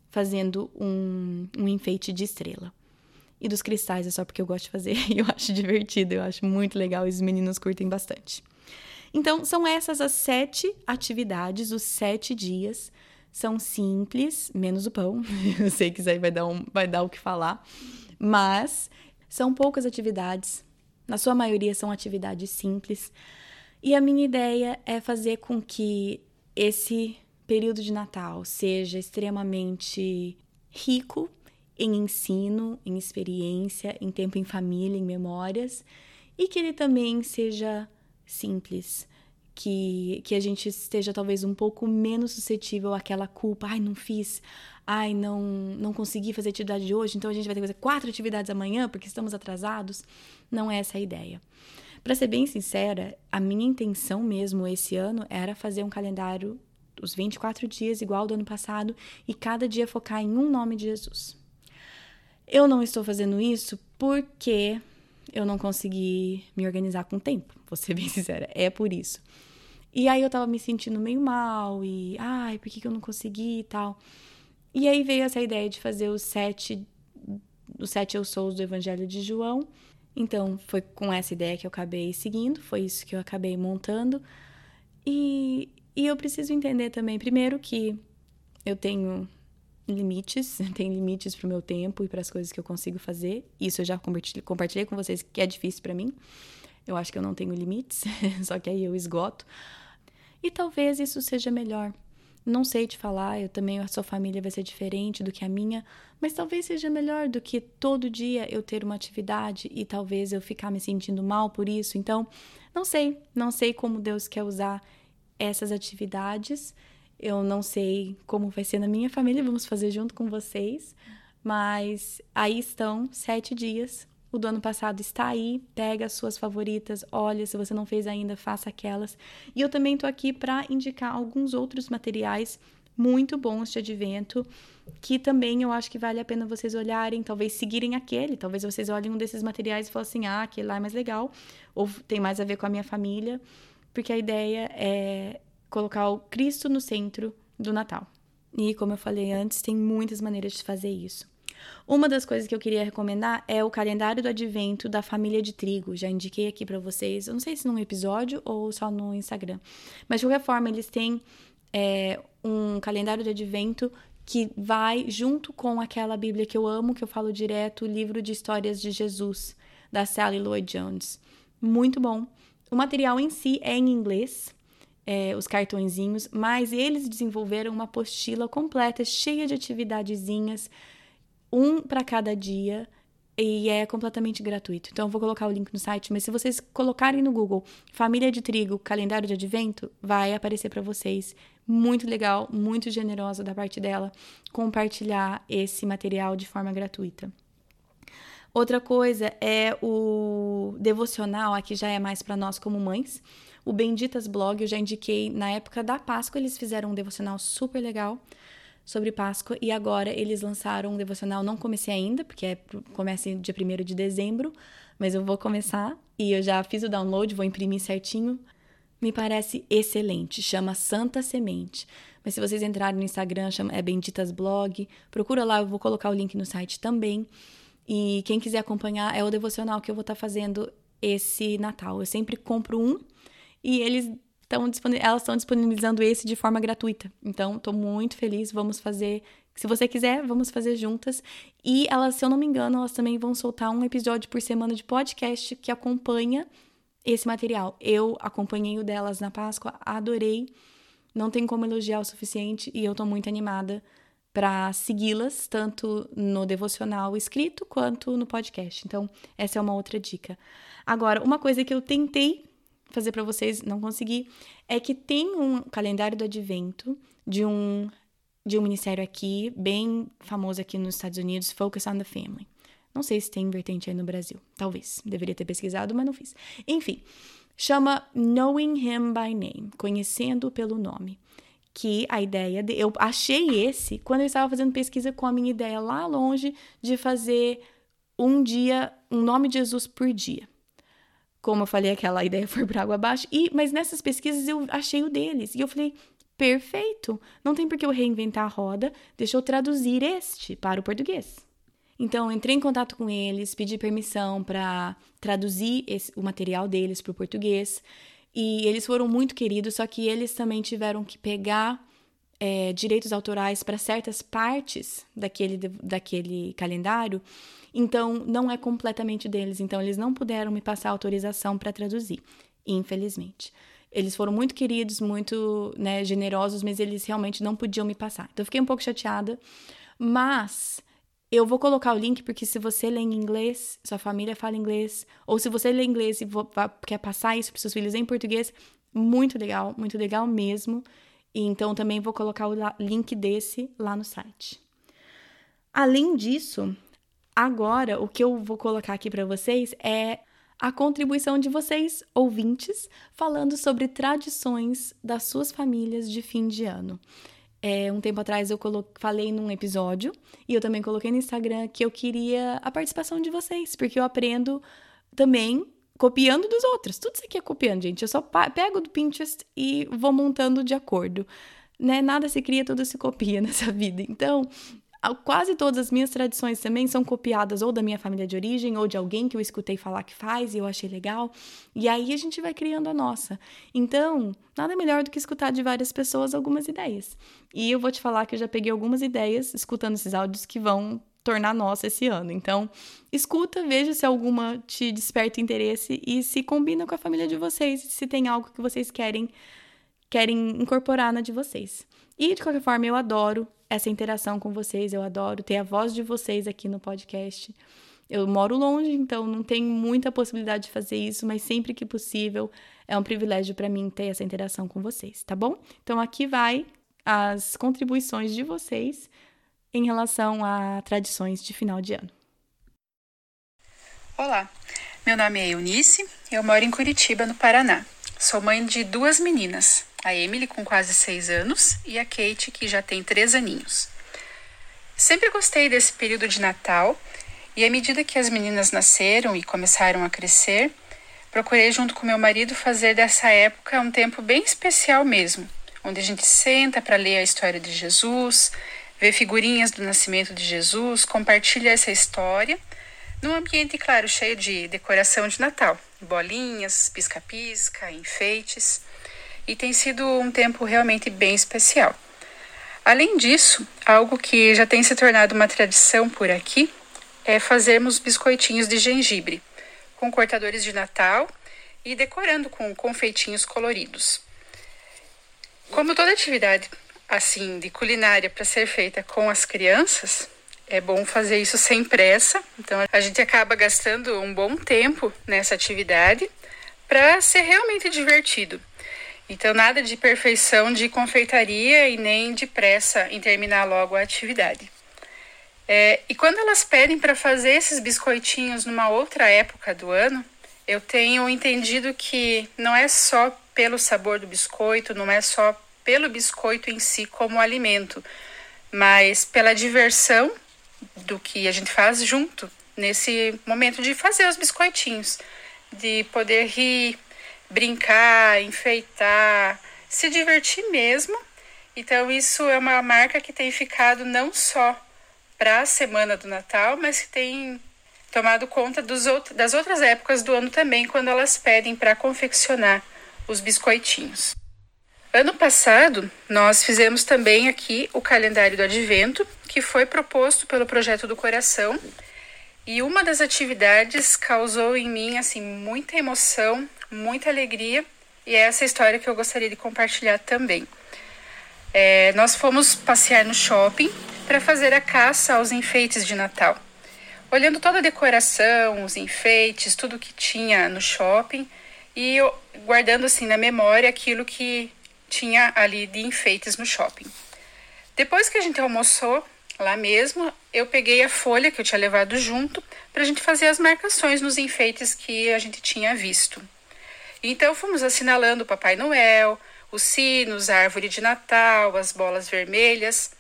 fazendo um, um enfeite de estrela. E dos cristais é só porque eu gosto de fazer e [laughs] eu acho divertido, eu acho muito legal e os meninos curtem bastante. Então, são essas as sete atividades, os sete dias. São simples, menos o pão. [laughs] Eu sei que isso aí vai dar, um, vai dar o que falar. Mas são poucas atividades. Na sua maioria são atividades simples. E a minha ideia é fazer com que esse período de Natal seja extremamente rico em ensino, em experiência, em tempo em família, em memórias, e que ele também seja simples, que, que a gente esteja talvez um pouco menos suscetível àquela culpa, ai, não fiz, ai, não, não consegui fazer atividade hoje, então a gente vai ter que fazer quatro atividades amanhã porque estamos atrasados. Não é essa a ideia. Para ser bem sincera, a minha intenção mesmo esse ano era fazer um calendário os 24 dias igual do ano passado e cada dia focar em um nome de Jesus. Eu não estou fazendo isso porque eu não consegui me organizar com o tempo, vou ser [laughs] bem sincera, é por isso. E aí eu tava me sentindo meio mal e, ai, por que, que eu não consegui e tal. E aí veio essa ideia de fazer os sete, os sete eu sou do Evangelho de João. Então foi com essa ideia que eu acabei seguindo, foi isso que eu acabei montando. E, e eu preciso entender também, primeiro, que eu tenho limites, [laughs] tenho limites para o meu tempo e para as coisas que eu consigo fazer. Isso eu já compartilhei, compartilhei com vocês que é difícil para mim. Eu acho que eu não tenho limites, [laughs] só que aí eu esgoto. E talvez isso seja melhor. Não sei te falar, eu também a sua família vai ser diferente do que a minha, mas talvez seja melhor do que todo dia eu ter uma atividade e talvez eu ficar me sentindo mal por isso. Então, não sei, não sei como Deus quer usar essas atividades. Eu não sei como vai ser na minha família, vamos fazer junto com vocês. Mas aí estão sete dias o do ano passado está aí, pega as suas favoritas, olha, se você não fez ainda, faça aquelas. E eu também tô aqui para indicar alguns outros materiais muito bons de advento, que também eu acho que vale a pena vocês olharem, talvez seguirem aquele, talvez vocês olhem um desses materiais e falem assim: "Ah, aquele lá é mais legal", ou tem mais a ver com a minha família, porque a ideia é colocar o Cristo no centro do Natal. E como eu falei antes, tem muitas maneiras de fazer isso. Uma das coisas que eu queria recomendar é o calendário do advento da família de trigo. Já indiquei aqui para vocês, eu não sei se num episódio ou só no Instagram. Mas de qualquer forma, eles têm é, um calendário de advento que vai junto com aquela Bíblia que eu amo, que eu falo direto, o livro de histórias de Jesus, da Sally Lloyd Jones. Muito bom. O material em si é em inglês, é, os cartõezinhos, mas eles desenvolveram uma apostila completa, cheia de atividadezinhas um para cada dia e é completamente gratuito. Então eu vou colocar o link no site, mas se vocês colocarem no Google Família de Trigo, calendário de advento, vai aparecer para vocês. Muito legal, muito generosa da parte dela compartilhar esse material de forma gratuita. Outra coisa é o devocional, aqui já é mais para nós como mães. O Benditas Blog, eu já indiquei na época da Páscoa, eles fizeram um devocional super legal sobre Páscoa e agora eles lançaram um devocional. Não comecei ainda, porque é, começa dia 1 de dezembro, mas eu vou começar e eu já fiz o download, vou imprimir certinho. Me parece excelente, chama Santa Semente. Mas se vocês entrarem no Instagram, chama, é Benditas Blog, procura lá, eu vou colocar o link no site também. E quem quiser acompanhar, é o devocional que eu vou estar tá fazendo esse Natal. Eu sempre compro um e eles Tão, elas estão disponibilizando esse de forma gratuita. Então, estou muito feliz. Vamos fazer. Se você quiser, vamos fazer juntas. E elas, se eu não me engano, elas também vão soltar um episódio por semana de podcast que acompanha esse material. Eu acompanhei o delas na Páscoa, adorei. Não tem como elogiar o suficiente e eu estou muito animada para segui-las, tanto no devocional escrito quanto no podcast. Então, essa é uma outra dica. Agora, uma coisa que eu tentei fazer para vocês, não consegui, é que tem um calendário do advento de um de um ministério aqui, bem famoso aqui nos Estados Unidos, Focus on the Family. Não sei se tem vertente aí no Brasil. Talvez. Deveria ter pesquisado, mas não fiz. Enfim, chama Knowing Him by Name, conhecendo pelo nome. Que a ideia de. Eu achei esse quando eu estava fazendo pesquisa com a minha ideia lá longe de fazer um dia, um nome de Jesus por dia. Como eu falei, aquela ideia foi por água abaixo. E, mas nessas pesquisas eu achei o deles. E eu falei, perfeito. Não tem por que eu reinventar a roda. Deixa eu traduzir este para o português. Então, entrei em contato com eles, pedi permissão para traduzir esse, o material deles para o português. E eles foram muito queridos, só que eles também tiveram que pegar é, direitos autorais para certas partes daquele, daquele calendário então, não é completamente deles. Então, eles não puderam me passar autorização para traduzir, infelizmente. Eles foram muito queridos, muito né, generosos, mas eles realmente não podiam me passar. Então, eu fiquei um pouco chateada. Mas eu vou colocar o link porque se você lê em inglês, sua família fala inglês, ou se você lê inglês e quer passar isso para seus filhos em português, muito legal, muito legal mesmo. E então também vou colocar o link desse lá no site. Além disso, Agora, o que eu vou colocar aqui para vocês é a contribuição de vocês, ouvintes, falando sobre tradições das suas famílias de fim de ano. É, um tempo atrás eu falei num episódio e eu também coloquei no Instagram que eu queria a participação de vocês, porque eu aprendo também copiando dos outros. Tudo isso aqui é copiando, gente. Eu só pego do Pinterest e vou montando de acordo. Né? Nada se cria, tudo se copia [laughs] nessa vida. Então, quase todas as minhas tradições também são copiadas ou da minha família de origem ou de alguém que eu escutei falar que faz e eu achei legal. E aí a gente vai criando a nossa. Então, nada melhor do que escutar de várias pessoas algumas ideias. E eu vou te falar que eu já peguei algumas ideias escutando esses áudios que vão tornar nossa esse ano. Então, escuta, veja se alguma te desperta interesse e se combina com a família de vocês, se tem algo que vocês querem querem incorporar na de vocês. E de qualquer forma, eu adoro essa interação com vocês, eu adoro ter a voz de vocês aqui no podcast. Eu moro longe, então não tenho muita possibilidade de fazer isso, mas sempre que possível é um privilégio para mim ter essa interação com vocês, tá bom? Então aqui vai as contribuições de vocês em relação a tradições de final de ano. Olá, meu nome é Eunice, eu moro em Curitiba, no Paraná. Sou mãe de duas meninas, a Emily com quase seis anos e a Kate que já tem três aninhos. Sempre gostei desse período de Natal e à medida que as meninas nasceram e começaram a crescer, procurei junto com meu marido fazer dessa época um tempo bem especial mesmo, onde a gente senta para ler a história de Jesus, vê figurinhas do nascimento de Jesus, compartilha essa história, num ambiente, claro, cheio de decoração de Natal, bolinhas, pisca-pisca, enfeites, e tem sido um tempo realmente bem especial. Além disso, algo que já tem se tornado uma tradição por aqui é fazermos biscoitinhos de gengibre, com cortadores de Natal e decorando com confeitinhos coloridos. Como toda atividade assim de culinária para ser feita com as crianças, é bom fazer isso sem pressa. Então a gente acaba gastando um bom tempo nessa atividade para ser realmente divertido. Então nada de perfeição de confeitaria e nem de pressa em terminar logo a atividade. É, e quando elas pedem para fazer esses biscoitinhos numa outra época do ano, eu tenho entendido que não é só pelo sabor do biscoito, não é só pelo biscoito em si como alimento, mas pela diversão do que a gente faz junto nesse momento de fazer os biscoitinhos, de poder rir, brincar, enfeitar, se divertir mesmo. Então isso é uma marca que tem ficado não só para a semana do Natal, mas que tem tomado conta out das outras épocas do ano também, quando elas pedem para confeccionar os biscoitinhos. Ano passado, nós fizemos também aqui o calendário do Advento, que foi proposto pelo Projeto do Coração. E uma das atividades causou em mim assim muita emoção, muita alegria, e é essa história que eu gostaria de compartilhar também. É, nós fomos passear no shopping para fazer a caça aos enfeites de Natal. Olhando toda a decoração, os enfeites, tudo que tinha no shopping e guardando assim na memória aquilo que tinha ali de enfeites no shopping. Depois que a gente almoçou lá mesmo, eu peguei a folha que eu tinha levado junto para a gente fazer as marcações nos enfeites que a gente tinha visto. Então fomos assinalando o Papai Noel, os sinos, a árvore de Natal, as bolas vermelhas,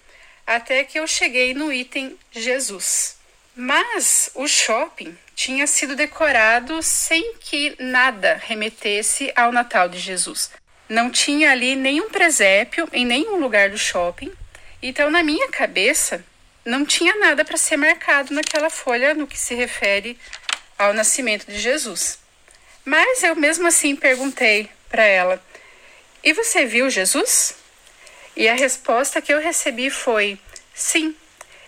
até que eu cheguei no item Jesus. Mas o shopping tinha sido decorado sem que nada remetesse ao Natal de Jesus. Não tinha ali nenhum presépio em nenhum lugar do shopping. Então, na minha cabeça, não tinha nada para ser marcado naquela folha no que se refere ao nascimento de Jesus. Mas eu mesmo assim perguntei para ela: E você viu Jesus? E a resposta que eu recebi foi: Sim,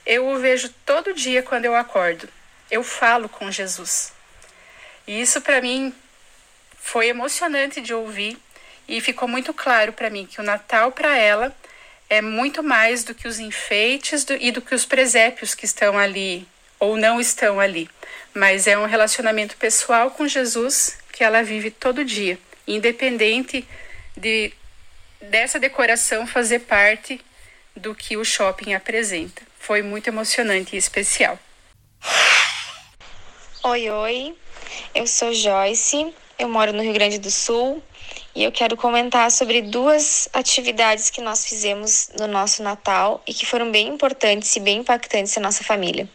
eu o vejo todo dia quando eu acordo. Eu falo com Jesus. E isso para mim foi emocionante de ouvir e ficou muito claro para mim que o Natal para ela é muito mais do que os enfeites do, e do que os presépios que estão ali ou não estão ali, mas é um relacionamento pessoal com Jesus que ela vive todo dia, independente de dessa decoração fazer parte do que o shopping apresenta. Foi muito emocionante e especial. Oi, oi. Eu sou Joyce, eu moro no Rio Grande do Sul e eu quero comentar sobre duas atividades que nós fizemos no nosso Natal e que foram bem importantes e bem impactantes na nossa família.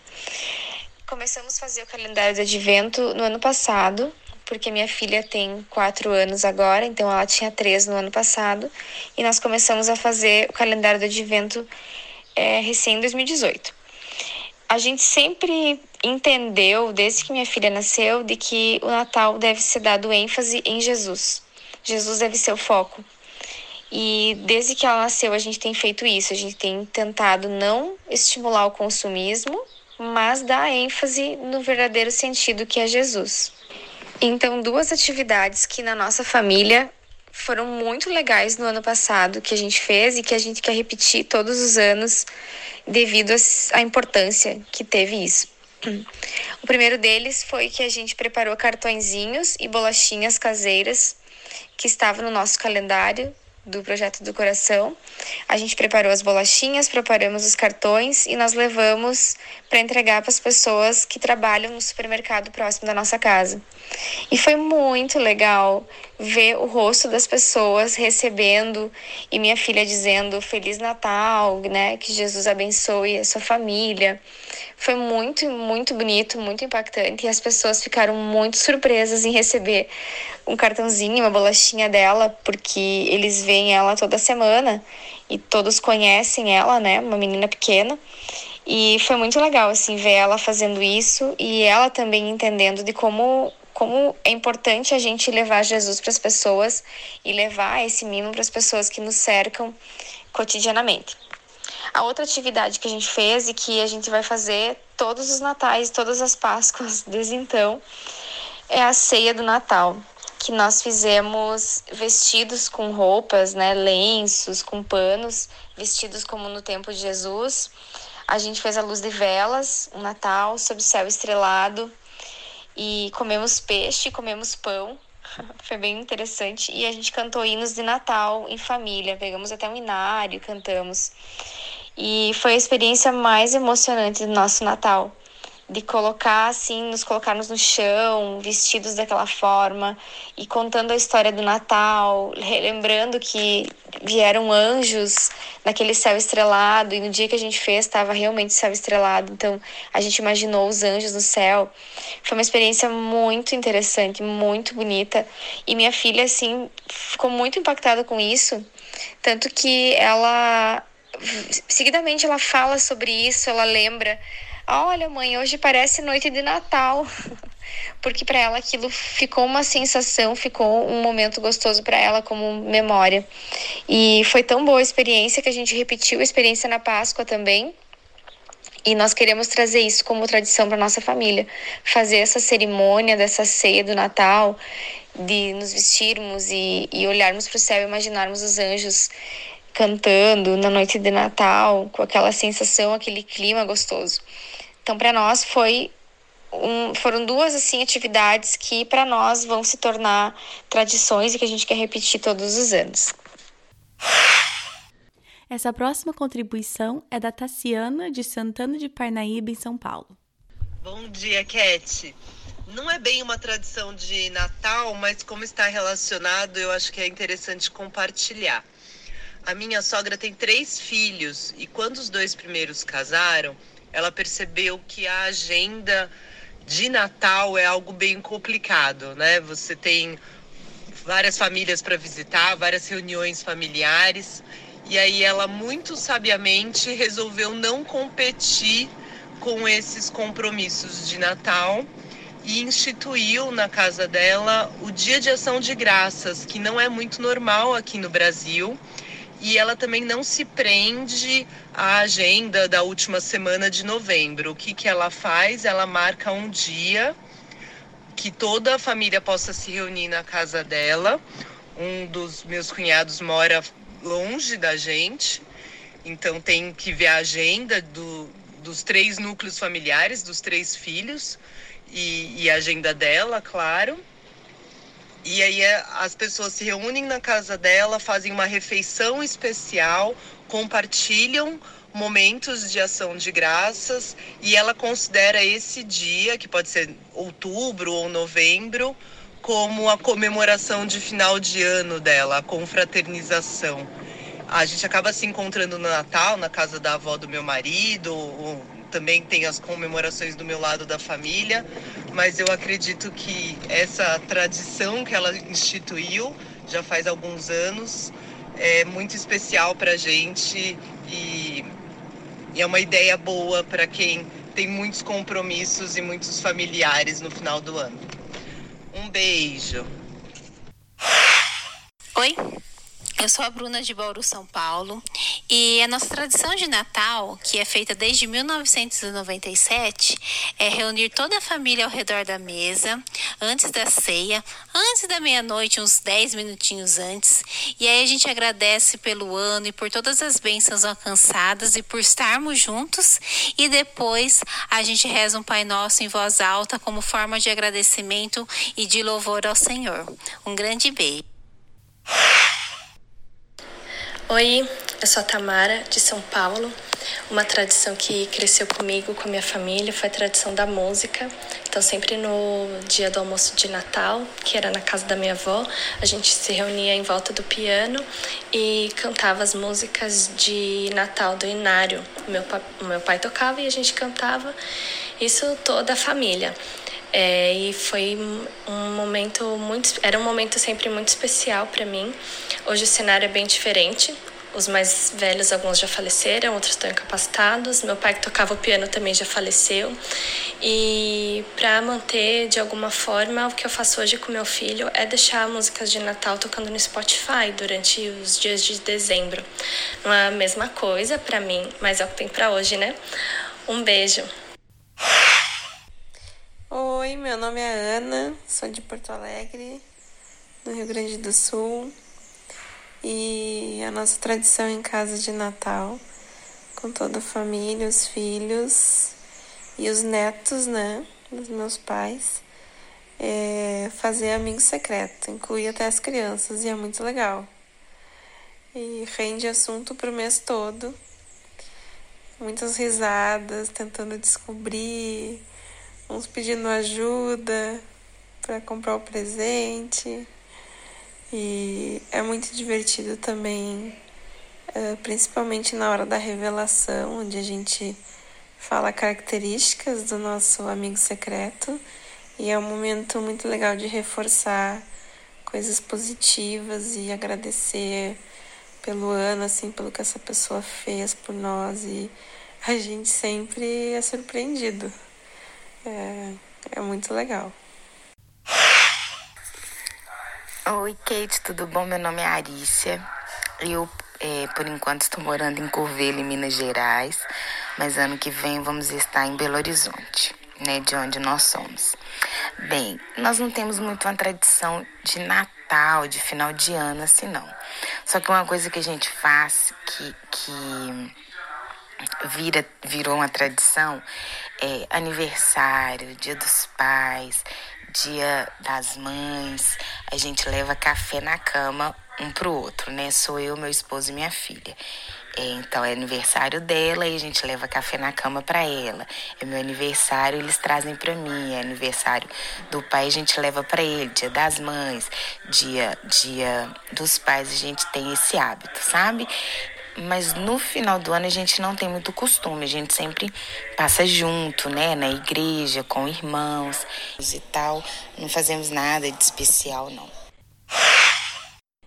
Começamos a fazer o calendário de advento no ano passado, porque minha filha tem quatro anos agora, então ela tinha três no ano passado, e nós começamos a fazer o calendário do advento é, recém 2018. A gente sempre entendeu, desde que minha filha nasceu, de que o Natal deve ser dado ênfase em Jesus. Jesus deve ser o foco. E desde que ela nasceu, a gente tem feito isso. A gente tem tentado não estimular o consumismo, mas dar ênfase no verdadeiro sentido que é Jesus. Então, duas atividades que na nossa família foram muito legais no ano passado que a gente fez e que a gente quer repetir todos os anos devido à importância que teve isso. O primeiro deles foi que a gente preparou cartõezinhos e bolachinhas caseiras que estavam no nosso calendário do projeto do coração. A gente preparou as bolachinhas, preparamos os cartões e nós levamos para entregar para as pessoas que trabalham no supermercado próximo da nossa casa. E foi muito legal ver o rosto das pessoas recebendo e minha filha dizendo Feliz Natal, né? Que Jesus abençoe a sua família. Foi muito, muito bonito, muito impactante e as pessoas ficaram muito surpresas em receber um cartãozinho, uma bolachinha dela, porque eles veem ela toda semana e todos conhecem ela, né? Uma menina pequena. E foi muito legal assim ver ela fazendo isso e ela também entendendo de como como é importante a gente levar Jesus para as pessoas e levar esse mimo para as pessoas que nos cercam cotidianamente. A outra atividade que a gente fez e que a gente vai fazer todos os natais, todas as Páscoas [laughs] desde então, é a ceia do Natal, que nós fizemos vestidos com roupas, né, lenços, com panos, vestidos como no tempo de Jesus. A gente fez a luz de velas, um Natal sob o céu estrelado e comemos peixe, comemos pão. [laughs] Foi bem interessante. E a gente cantou hinos de Natal em família. Pegamos até um inário, cantamos. E foi a experiência mais emocionante do nosso Natal de colocar assim, nos colocarmos no chão, vestidos daquela forma e contando a história do Natal, relembrando que vieram anjos naquele céu estrelado e no dia que a gente fez estava realmente céu estrelado, então a gente imaginou os anjos no céu. Foi uma experiência muito interessante, muito bonita e minha filha assim ficou muito impactada com isso, tanto que ela seguidamente ela fala sobre isso, ela lembra Olha, mãe, hoje parece noite de Natal. [laughs] Porque para ela aquilo ficou uma sensação, ficou um momento gostoso para ela como memória. E foi tão boa a experiência que a gente repetiu a experiência na Páscoa também. E nós queremos trazer isso como tradição para nossa família, fazer essa cerimônia dessa ceia do Natal, de nos vestirmos e, e olharmos para o céu e imaginarmos os anjos cantando na noite de Natal, com aquela sensação, aquele clima gostoso. Então, para nós foi um, foram duas assim atividades que para nós vão se tornar tradições e que a gente quer repetir todos os anos. Essa próxima contribuição é da Tassiana de Santana de Parnaíba, em São Paulo. Bom dia, Cat. Não é bem uma tradição de Natal, mas como está relacionado, eu acho que é interessante compartilhar. A minha sogra tem três filhos e quando os dois primeiros casaram, ela percebeu que a agenda de Natal é algo bem complicado, né? Você tem várias famílias para visitar, várias reuniões familiares, e aí ela muito sabiamente resolveu não competir com esses compromissos de Natal e instituiu na casa dela o Dia de Ação de Graças, que não é muito normal aqui no Brasil e ela também não se prende à agenda da última semana de novembro. O que, que ela faz? Ela marca um dia que toda a família possa se reunir na casa dela. Um dos meus cunhados mora longe da gente, então tem que ver a agenda do, dos três núcleos familiares, dos três filhos e, e a agenda dela, claro. E aí é, as pessoas se reúnem na casa dela, fazem uma refeição especial, compartilham momentos de ação de graças e ela considera esse dia, que pode ser outubro ou novembro, como a comemoração de final de ano dela, a confraternização. A gente acaba se encontrando no Natal, na casa da avó do meu marido, também tem as comemorações do meu lado da família, mas eu acredito que essa tradição que ela instituiu já faz alguns anos é muito especial para a gente e e é uma ideia boa para quem tem muitos compromissos e muitos familiares no final do ano. Um beijo. Oi, eu sou a Bruna de Bauru, São Paulo, e a nossa tradição de Natal, que é feita desde 1997, é reunir toda a família ao redor da mesa, antes da ceia, antes da meia-noite, uns 10 minutinhos antes. E aí a gente agradece pelo ano e por todas as bênçãos alcançadas e por estarmos juntos. E depois a gente reza um Pai Nosso em voz alta como forma de agradecimento e de louvor ao Senhor. Um grande beijo. Oi, eu sou a Tamara, de São Paulo. Uma tradição que cresceu comigo, com a minha família, foi a tradição da música. Então, sempre no dia do almoço de Natal, que era na casa da minha avó, a gente se reunia em volta do piano e cantava as músicas de Natal do Inário. O meu, o meu pai tocava e a gente cantava, isso toda a família. É, e foi um momento muito. Era um momento sempre muito especial para mim. Hoje o cenário é bem diferente. Os mais velhos, alguns já faleceram, outros estão incapacitados. Meu pai, que tocava o piano, também já faleceu. E para manter de alguma forma, o que eu faço hoje com meu filho é deixar músicas de Natal tocando no Spotify durante os dias de dezembro. Não é a mesma coisa para mim, mas é o que tem para hoje, né? Um beijo. Oi, meu nome é Ana, sou de Porto Alegre, no Rio Grande do Sul. E a nossa tradição em casa de Natal, com toda a família, os filhos e os netos, né, dos meus pais, é fazer amigo secreto, inclui até as crianças, e é muito legal. E rende assunto pro mês todo. Muitas risadas, tentando descobrir uns pedindo ajuda para comprar o presente. E é muito divertido também, eh, principalmente na hora da revelação, onde a gente fala características do nosso amigo secreto. E é um momento muito legal de reforçar coisas positivas e agradecer pelo ano, assim, pelo que essa pessoa fez por nós. E a gente sempre é surpreendido. É, é muito legal. Oi, Kate, tudo bom? Meu nome é Arícia. Eu, é, por enquanto, estou morando em Curvelho, em Minas Gerais, mas ano que vem vamos estar em Belo Horizonte, né, de onde nós somos. Bem, nós não temos muito uma tradição de Natal, de final de ano, assim, não. Só que uma coisa que a gente faz que, que vira, virou uma tradição é aniversário, dia dos pais, dia das mães, a gente leva café na cama um pro outro, né? Sou eu, meu esposo e minha filha. É, então é aniversário dela e a gente leva café na cama para ela. É meu aniversário, eles trazem para mim. É aniversário do pai, a gente leva para ele. Dia das mães, dia dia dos pais, a gente tem esse hábito, sabe? Mas no final do ano a gente não tem muito costume, a gente sempre passa junto, né, na igreja, com irmãos e tal. Não fazemos nada de especial, não.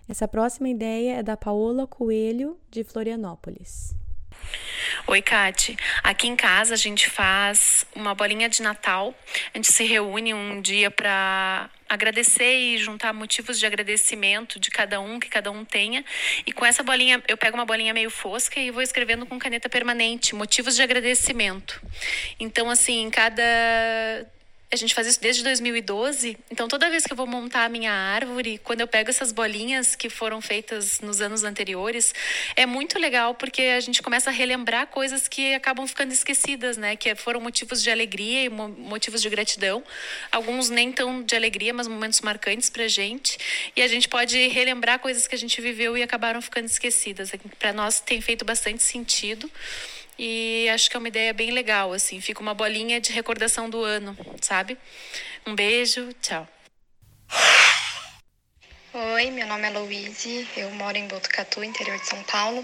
Essa próxima ideia é da Paola Coelho, de Florianópolis. Oi, Kati. Aqui em casa a gente faz uma bolinha de Natal. A gente se reúne um dia para agradecer e juntar motivos de agradecimento de cada um, que cada um tenha. E com essa bolinha, eu pego uma bolinha meio fosca e vou escrevendo com caneta permanente motivos de agradecimento. Então, assim, cada a gente faz isso desde 2012. Então, toda vez que eu vou montar a minha árvore, quando eu pego essas bolinhas que foram feitas nos anos anteriores, é muito legal porque a gente começa a relembrar coisas que acabam ficando esquecidas, né? Que foram motivos de alegria e motivos de gratidão. Alguns nem tão de alegria, mas momentos marcantes pra gente. E a gente pode relembrar coisas que a gente viveu e acabaram ficando esquecidas. Para nós tem feito bastante sentido. E acho que é uma ideia bem legal, assim, fica uma bolinha de recordação do ano, sabe? Um beijo, tchau. Oi, meu nome é Louise, eu moro em Botucatu, interior de São Paulo.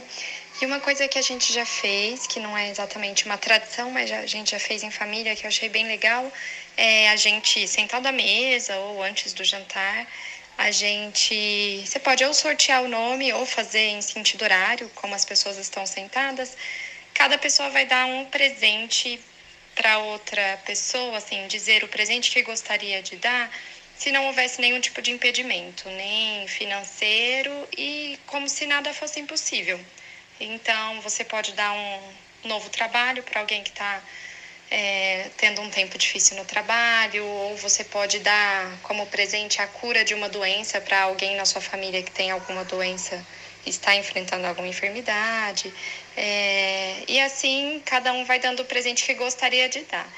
E uma coisa que a gente já fez, que não é exatamente uma tradição, mas a gente já fez em família, que eu achei bem legal, é a gente sentado à mesa ou antes do jantar, a gente. Você pode ou sortear o nome ou fazer em sentido horário, como as pessoas estão sentadas cada pessoa vai dar um presente para outra pessoa, assim, dizer o presente que gostaria de dar, se não houvesse nenhum tipo de impedimento, nem financeiro e como se nada fosse impossível. Então, você pode dar um novo trabalho para alguém que está é, tendo um tempo difícil no trabalho, ou você pode dar como presente a cura de uma doença para alguém na sua família que tem alguma doença está enfrentando alguma enfermidade. É, e assim, cada um vai dando o presente que gostaria de dar.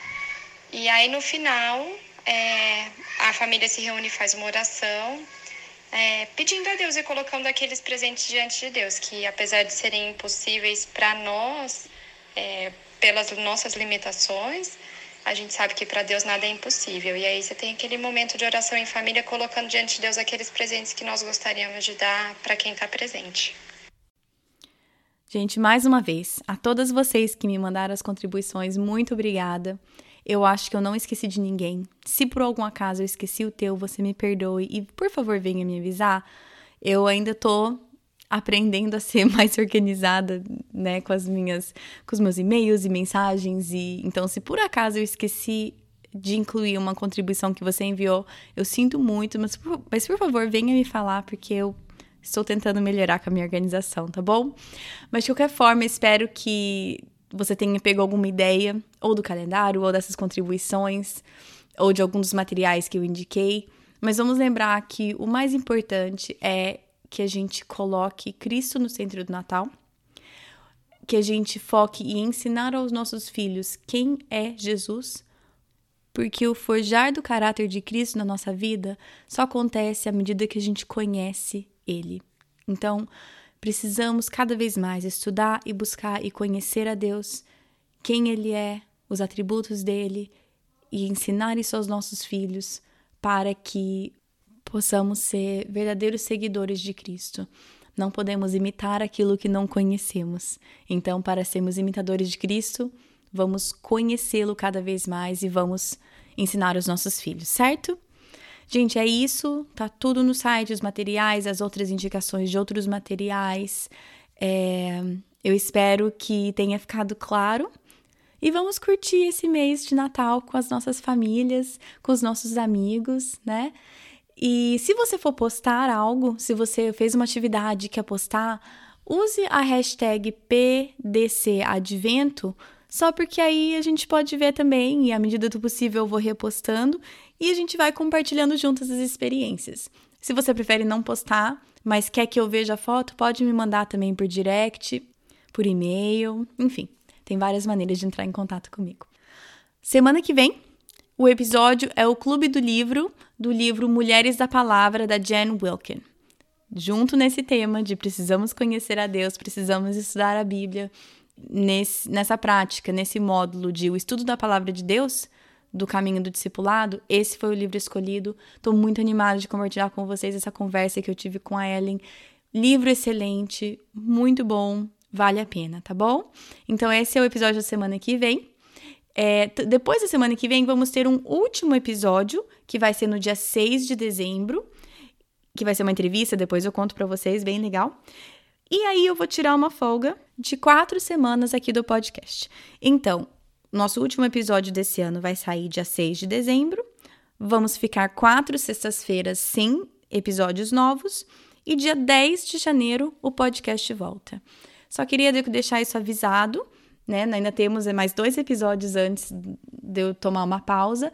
E aí, no final, é, a família se reúne e faz uma oração, é, pedindo a Deus e colocando aqueles presentes diante de Deus, que apesar de serem impossíveis para nós, é, pelas nossas limitações, a gente sabe que para Deus nada é impossível. E aí você tem aquele momento de oração em família, colocando diante de Deus aqueles presentes que nós gostaríamos de dar para quem está presente. Gente, mais uma vez, a todas vocês que me mandaram as contribuições, muito obrigada. Eu acho que eu não esqueci de ninguém. Se por algum acaso eu esqueci o teu, você me perdoe e por favor venha me avisar. Eu ainda tô aprendendo a ser [laughs] mais organizada, né, com as minhas, com os meus e-mails e mensagens e então se por acaso eu esqueci de incluir uma contribuição que você enviou, eu sinto muito, mas mas por favor venha me falar porque eu estou tentando melhorar com a minha organização, tá bom? Mas de qualquer forma, espero que você tenha pego alguma ideia ou do calendário ou dessas contribuições ou de alguns dos materiais que eu indiquei. Mas vamos lembrar que o mais importante é que a gente coloque Cristo no centro do Natal, que a gente foque em ensinar aos nossos filhos quem é Jesus, porque o forjar do caráter de Cristo na nossa vida só acontece à medida que a gente conhece Ele. Então, precisamos cada vez mais estudar e buscar e conhecer a Deus, quem Ele é, os atributos dele e ensinar isso aos nossos filhos para que possamos ser verdadeiros seguidores de Cristo. Não podemos imitar aquilo que não conhecemos. Então, para sermos imitadores de Cristo, vamos conhecê-lo cada vez mais e vamos ensinar os nossos filhos, certo? Gente, é isso. Tá tudo no site, os materiais, as outras indicações de outros materiais. É, eu espero que tenha ficado claro. E vamos curtir esse mês de Natal com as nossas famílias, com os nossos amigos, né? E se você for postar algo, se você fez uma atividade que quer postar, use a hashtag PDCAdvento, só porque aí a gente pode ver também, e à medida do possível eu vou repostando, e a gente vai compartilhando juntas as experiências. Se você prefere não postar, mas quer que eu veja a foto, pode me mandar também por direct, por e-mail, enfim, tem várias maneiras de entrar em contato comigo. Semana que vem o episódio é o Clube do Livro, do livro Mulheres da Palavra, da Jen Wilkin. Junto nesse tema de precisamos conhecer a Deus, precisamos estudar a Bíblia, nesse, nessa prática, nesse módulo de o estudo da palavra de Deus, do caminho do discipulado, esse foi o livro escolhido. Estou muito animada de compartilhar com vocês essa conversa que eu tive com a Ellen. Livro excelente, muito bom, vale a pena, tá bom? Então, esse é o episódio da semana que vem. É, depois da semana que vem, vamos ter um último episódio, que vai ser no dia 6 de dezembro, que vai ser uma entrevista, depois eu conto para vocês, bem legal. E aí eu vou tirar uma folga de quatro semanas aqui do podcast. Então, nosso último episódio desse ano vai sair dia 6 de dezembro. Vamos ficar quatro sextas-feiras sem episódios novos. E dia 10 de janeiro o podcast volta. Só queria deixar isso avisado né? Ainda temos mais dois episódios antes de eu tomar uma pausa,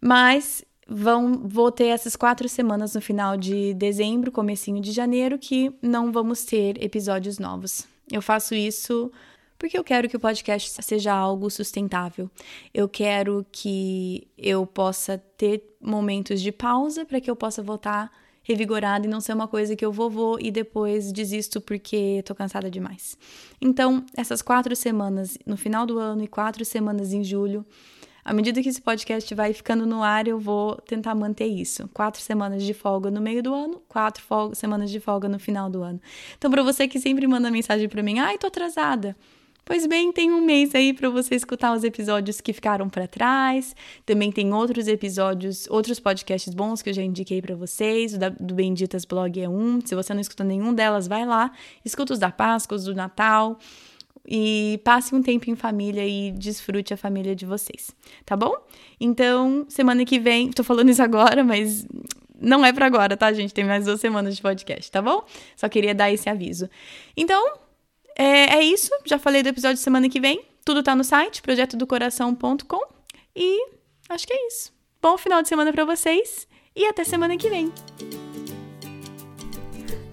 mas vão, vou ter essas quatro semanas no final de dezembro, comecinho de janeiro, que não vamos ter episódios novos. Eu faço isso porque eu quero que o podcast seja algo sustentável. Eu quero que eu possa ter momentos de pausa para que eu possa voltar revigorada e não ser uma coisa que eu vou, vou e depois desisto porque tô cansada demais. Então, essas quatro semanas no final do ano e quatro semanas em julho, à medida que esse podcast vai ficando no ar, eu vou tentar manter isso. Quatro semanas de folga no meio do ano, quatro folga, semanas de folga no final do ano. Então, para você que sempre manda mensagem para mim, ai, tô atrasada. Pois bem, tem um mês aí para você escutar os episódios que ficaram para trás. Também tem outros episódios, outros podcasts bons que eu já indiquei para vocês. O da, do Benditas Blog é um. Se você não escuta nenhum delas, vai lá. Escuta os da Páscoa, os do Natal. E passe um tempo em família e desfrute a família de vocês, tá bom? Então, semana que vem, tô falando isso agora, mas não é para agora, tá, gente? Tem mais duas semanas de podcast, tá bom? Só queria dar esse aviso. Então, é, é isso. Já falei do episódio de semana que vem. Tudo tá no site, projetodocoração.com. E acho que é isso. Bom final de semana para vocês e até semana que vem.